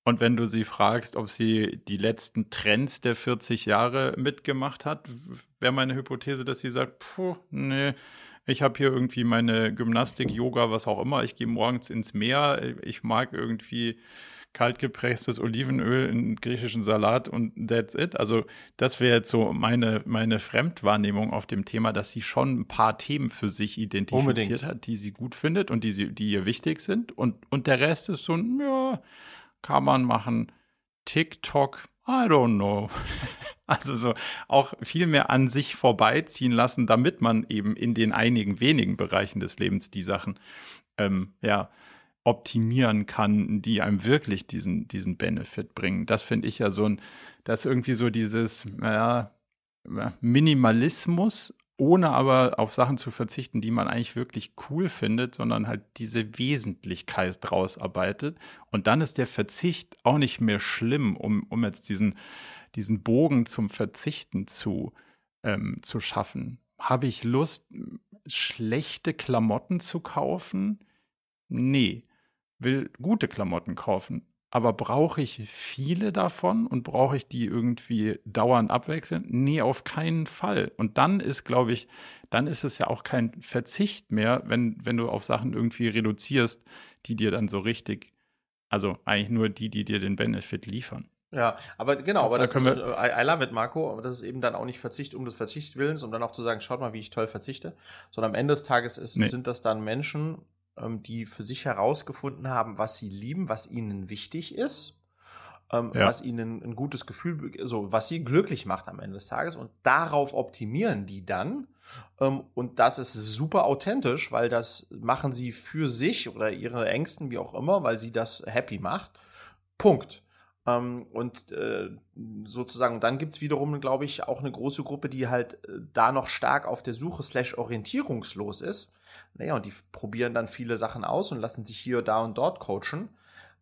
Und wenn du sie fragst, ob sie die letzten Trends der 40 Jahre mitgemacht hat, wäre meine Hypothese, dass sie sagt, puh, nee, ich habe hier irgendwie meine Gymnastik, Yoga, was auch immer. Ich gehe morgens ins Meer. Ich mag irgendwie kaltgepresstes Olivenöl in griechischen Salat und that's it. Also das wäre jetzt so meine, meine Fremdwahrnehmung auf dem Thema, dass sie schon ein paar Themen für sich identifiziert Unbedingt. hat, die sie gut findet und die, sie, die ihr wichtig sind. Und, und der Rest ist so, ja, kann man machen. TikTok, I don't know. Also so auch viel mehr an sich vorbeiziehen lassen, damit man eben in den einigen wenigen Bereichen des Lebens die Sachen ähm, ja optimieren kann, die einem wirklich diesen, diesen Benefit bringen. Das finde ich ja so ein, das irgendwie so dieses ja, Minimalismus, ohne aber auf Sachen zu verzichten, die man eigentlich wirklich cool findet, sondern halt diese Wesentlichkeit draus arbeitet. Und dann ist der Verzicht auch nicht mehr schlimm, um, um jetzt diesen, diesen Bogen zum Verzichten zu, ähm, zu schaffen. Habe ich Lust, schlechte Klamotten zu kaufen? Nee will gute Klamotten kaufen. aber brauche ich viele davon und brauche ich die irgendwie dauernd abwechseln? Nee, auf keinen Fall. Und dann ist, glaube ich, dann ist es ja auch kein Verzicht mehr, wenn, wenn du auf Sachen irgendwie reduzierst, die dir dann so richtig, also eigentlich nur die, die dir den Benefit liefern. Ja, aber genau, aber da das, können wir I, I love it, Marco, aber das ist eben dann auch nicht Verzicht um des Verzichts willens, um dann auch zu sagen, schaut mal, wie ich toll verzichte, sondern am Ende des Tages ist, nee. sind das dann Menschen, ähm, die für sich herausgefunden haben, was sie lieben, was ihnen wichtig ist, ähm, ja. was ihnen ein gutes Gefühl, so was sie glücklich macht am Ende des Tages und darauf optimieren die dann. Ähm, und das ist super authentisch, weil das machen sie für sich oder ihre Ängsten, wie auch immer, weil sie das happy macht. Punkt. Ähm, und äh, sozusagen, dann gibt's wiederum, glaube ich, auch eine große Gruppe, die halt äh, da noch stark auf der Suche slash orientierungslos ist naja, und die probieren dann viele Sachen aus und lassen sich hier, da und dort coachen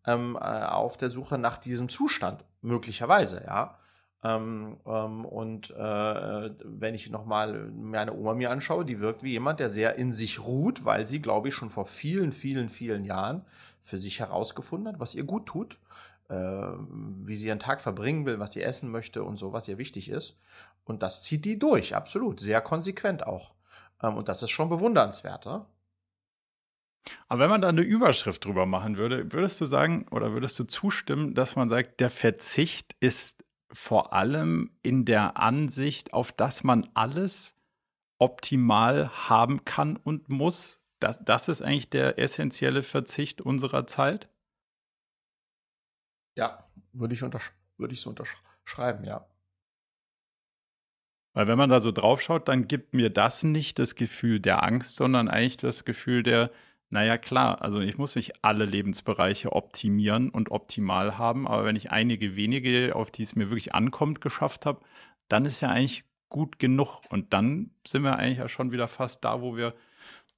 ähm, äh, auf der Suche nach diesem Zustand, möglicherweise, ja. Ähm, ähm, und äh, wenn ich nochmal meine Oma mir anschaue, die wirkt wie jemand, der sehr in sich ruht, weil sie, glaube ich, schon vor vielen, vielen, vielen Jahren für sich herausgefunden hat, was ihr gut tut, äh, wie sie ihren Tag verbringen will, was sie essen möchte und so, was ihr wichtig ist. Und das zieht die durch, absolut, sehr konsequent auch. Ähm, und das ist schon bewundernswert. Ne? Aber wenn man da eine Überschrift drüber machen würde, würdest du sagen oder würdest du zustimmen, dass man sagt, der Verzicht ist vor allem in der Ansicht, auf dass man alles optimal haben kann und muss? Das, das ist eigentlich der essentielle Verzicht unserer Zeit? Ja, würde ich, würde ich so unterschreiben, ja. Weil wenn man da so drauf schaut, dann gibt mir das nicht das Gefühl der Angst, sondern eigentlich das Gefühl der, naja klar, also ich muss nicht alle Lebensbereiche optimieren und optimal haben, aber wenn ich einige wenige, auf die es mir wirklich ankommt, geschafft habe, dann ist ja eigentlich gut genug. Und dann sind wir eigentlich ja schon wieder fast da, wo wir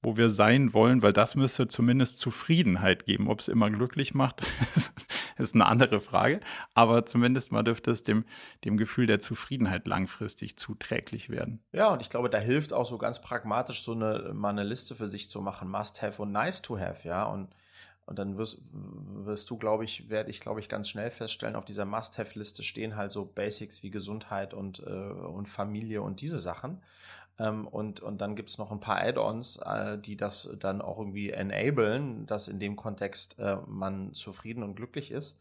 wo wir sein wollen, weil das müsste zumindest Zufriedenheit geben. Ob es immer glücklich macht, ist eine andere Frage. Aber zumindest mal dürfte es dem, dem Gefühl der Zufriedenheit langfristig zuträglich werden. Ja, und ich glaube, da hilft auch so ganz pragmatisch so eine, mal eine Liste für sich zu machen. Must have und nice to have, ja. Und, und dann wirst, wirst du, glaube ich, werde ich, glaube ich, ganz schnell feststellen, auf dieser Must-Have-Liste stehen halt so Basics wie Gesundheit und, äh, und Familie und diese Sachen. Ähm, und, und dann gibt's noch ein paar Add-ons, äh, die das dann auch irgendwie enablen, dass in dem Kontext äh, man zufrieden und glücklich ist.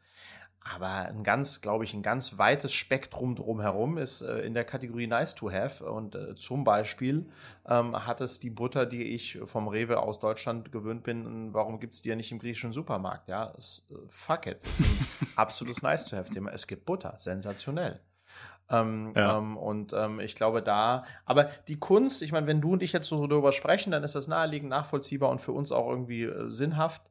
Aber ein ganz, glaube ich, ein ganz weites Spektrum drumherum ist äh, in der Kategorie Nice to Have. Und äh, zum Beispiel ähm, hat es die Butter, die ich vom Rewe aus Deutschland gewöhnt bin. Warum gibt's die ja nicht im griechischen Supermarkt? Ja, es, äh, fuck it. Ist ein absolutes Nice to Have Thema. Es gibt Butter. Sensationell. Ähm, ja. ähm, und ähm, ich glaube da, aber die Kunst, ich meine, wenn du und ich jetzt so darüber sprechen, dann ist das naheliegend, nachvollziehbar und für uns auch irgendwie äh, sinnhaft.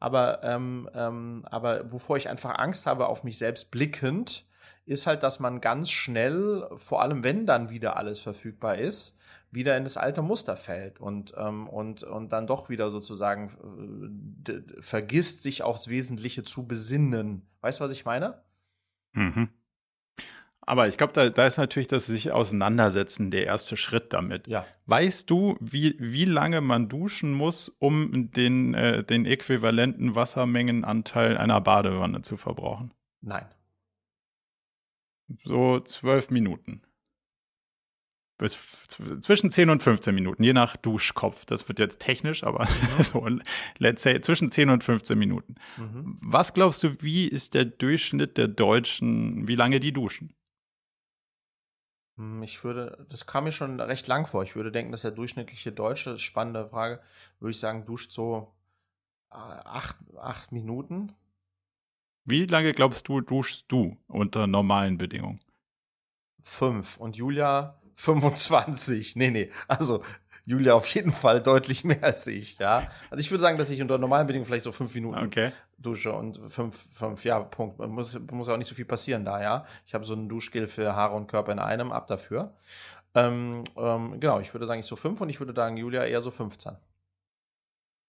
Aber, ähm, ähm, aber wovor ich einfach Angst habe, auf mich selbst blickend, ist halt, dass man ganz schnell, vor allem wenn dann wieder alles verfügbar ist, wieder in das alte Muster fällt und, ähm, und, und dann doch wieder sozusagen äh, vergisst, sich aufs Wesentliche zu besinnen. Weißt du, was ich meine? Mhm. Aber ich glaube, da, da, ist natürlich das sich auseinandersetzen der erste Schritt damit. Ja. Weißt du, wie, wie lange man duschen muss, um den, äh, den äquivalenten Wassermengenanteil einer Badewanne zu verbrauchen? Nein. So zwölf Minuten. Bis zwischen 10 und 15 Minuten, je nach Duschkopf. Das wird jetzt technisch, aber mhm. so, let's say zwischen 10 und 15 Minuten. Mhm. Was glaubst du, wie ist der Durchschnitt der Deutschen, wie lange die duschen? Hm, ich würde, das kam mir schon recht lang vor. Ich würde denken, dass der durchschnittliche Deutsche, spannende Frage, würde ich sagen, duscht so äh, acht, acht Minuten. Wie lange glaubst du, duschst du unter normalen Bedingungen? Fünf. Und Julia 25. Nee, nee. Also Julia auf jeden Fall deutlich mehr als ich, ja. Also ich würde sagen, dass ich unter normalen Bedingungen vielleicht so fünf Minuten okay. dusche und fünf, fünf, ja, Punkt. Muss, muss auch nicht so viel passieren da, ja. Ich habe so ein Duschgel für Haare und Körper in einem, ab dafür. Ähm, ähm, genau, ich würde sagen, ich so fünf und ich würde sagen, Julia eher so 15.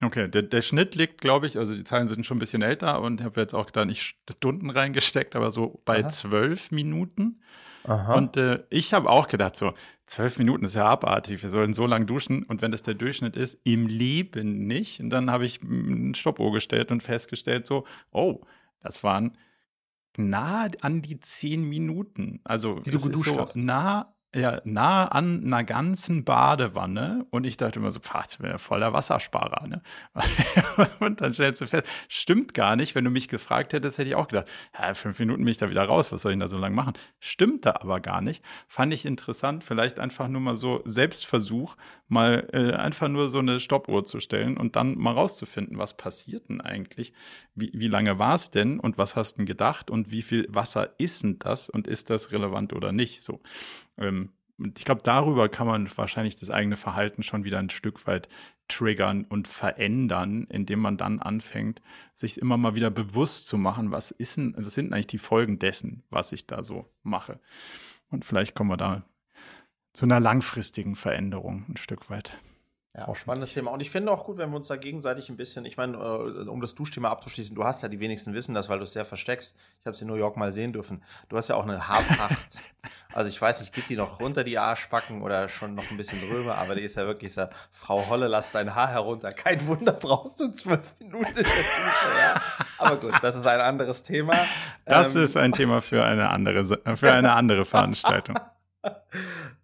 Okay, der, der Schnitt liegt, glaube ich, also die Zahlen sind schon ein bisschen älter und ich habe jetzt auch da nicht Stunden reingesteckt, aber so bei zwölf Minuten. Aha. Und äh, ich habe auch gedacht, so, zwölf Minuten ist ja abartig, wir sollen so lange duschen. Und wenn das der Durchschnitt ist, im Leben nicht. Und dann habe ich ein Stoppuhr gestellt und festgestellt, so, oh, Das waren nah an die zehn Minuten. Also die du geduscht so hast. nah ja, nah an einer ganzen Badewanne und ich dachte immer so, pah, das wäre voller Wassersparer, ne? und dann stellst du fest, stimmt gar nicht. Wenn du mich gefragt hättest, hätte ich auch gedacht, ja, fünf Minuten bin ich da wieder raus, was soll ich denn da so lange machen? Stimmte aber gar nicht. Fand ich interessant, vielleicht einfach nur mal so Selbstversuch, mal äh, einfach nur so eine Stoppuhr zu stellen und dann mal rauszufinden, was passiert denn eigentlich? Wie, wie lange war es denn und was hast denn gedacht und wie viel Wasser ist denn das und ist das relevant oder nicht? So. Ähm, ich glaube, darüber kann man wahrscheinlich das eigene Verhalten schon wieder ein Stück weit triggern und verändern, indem man dann anfängt, sich immer mal wieder bewusst zu machen, was ist denn, was sind eigentlich die Folgen dessen, was ich da so mache. Und vielleicht kommen wir da zu einer langfristigen Veränderung ein Stück weit. Ja, auch spannendes Thema. Und ich finde auch gut, wenn wir uns da gegenseitig ein bisschen, ich meine, äh, um das Duschthema abzuschließen, du hast ja die wenigsten wissen das, weil du es sehr versteckst. Ich habe es in New York mal sehen dürfen. Du hast ja auch eine Haarpracht. also ich weiß nicht, geht die noch runter, die Arschbacken oder schon noch ein bisschen drüber, aber die ist ja wirklich so, Frau Holle, lass dein Haar herunter. Kein Wunder, brauchst du zwölf Minuten ja. Aber gut, das ist ein anderes Thema. Das ähm, ist ein Thema für eine andere, für eine andere Veranstaltung.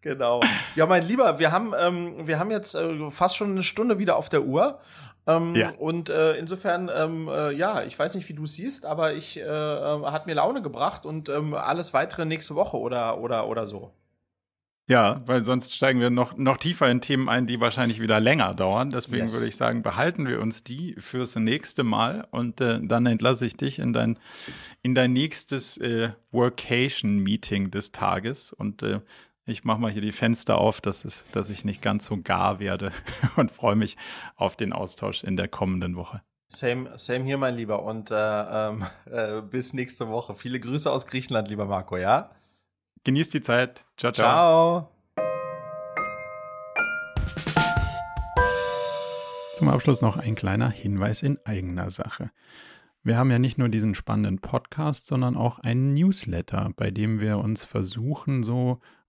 genau. Ja, mein Lieber, wir haben, ähm, wir haben jetzt äh, fast schon eine Stunde wieder auf der Uhr. Ähm, ja. Und äh, insofern, ähm, äh, ja, ich weiß nicht, wie du es siehst, aber ich äh, äh, hat mir Laune gebracht und ähm, alles weitere nächste Woche oder, oder, oder so. Ja, weil sonst steigen wir noch, noch tiefer in Themen ein, die wahrscheinlich wieder länger dauern. Deswegen yes. würde ich sagen, behalten wir uns die fürs nächste Mal und äh, dann entlasse ich dich in dein, in dein nächstes äh, Workation-Meeting des Tages und äh, ich mache mal hier die Fenster auf, dass, es, dass ich nicht ganz so gar werde und freue mich auf den Austausch in der kommenden Woche. Same, same hier, mein Lieber. Und äh, ähm, äh, bis nächste Woche. Viele Grüße aus Griechenland, lieber Marco, ja? Genießt die Zeit. Ciao, ciao. Ciao. Zum Abschluss noch ein kleiner Hinweis in eigener Sache. Wir haben ja nicht nur diesen spannenden Podcast, sondern auch einen Newsletter, bei dem wir uns versuchen, so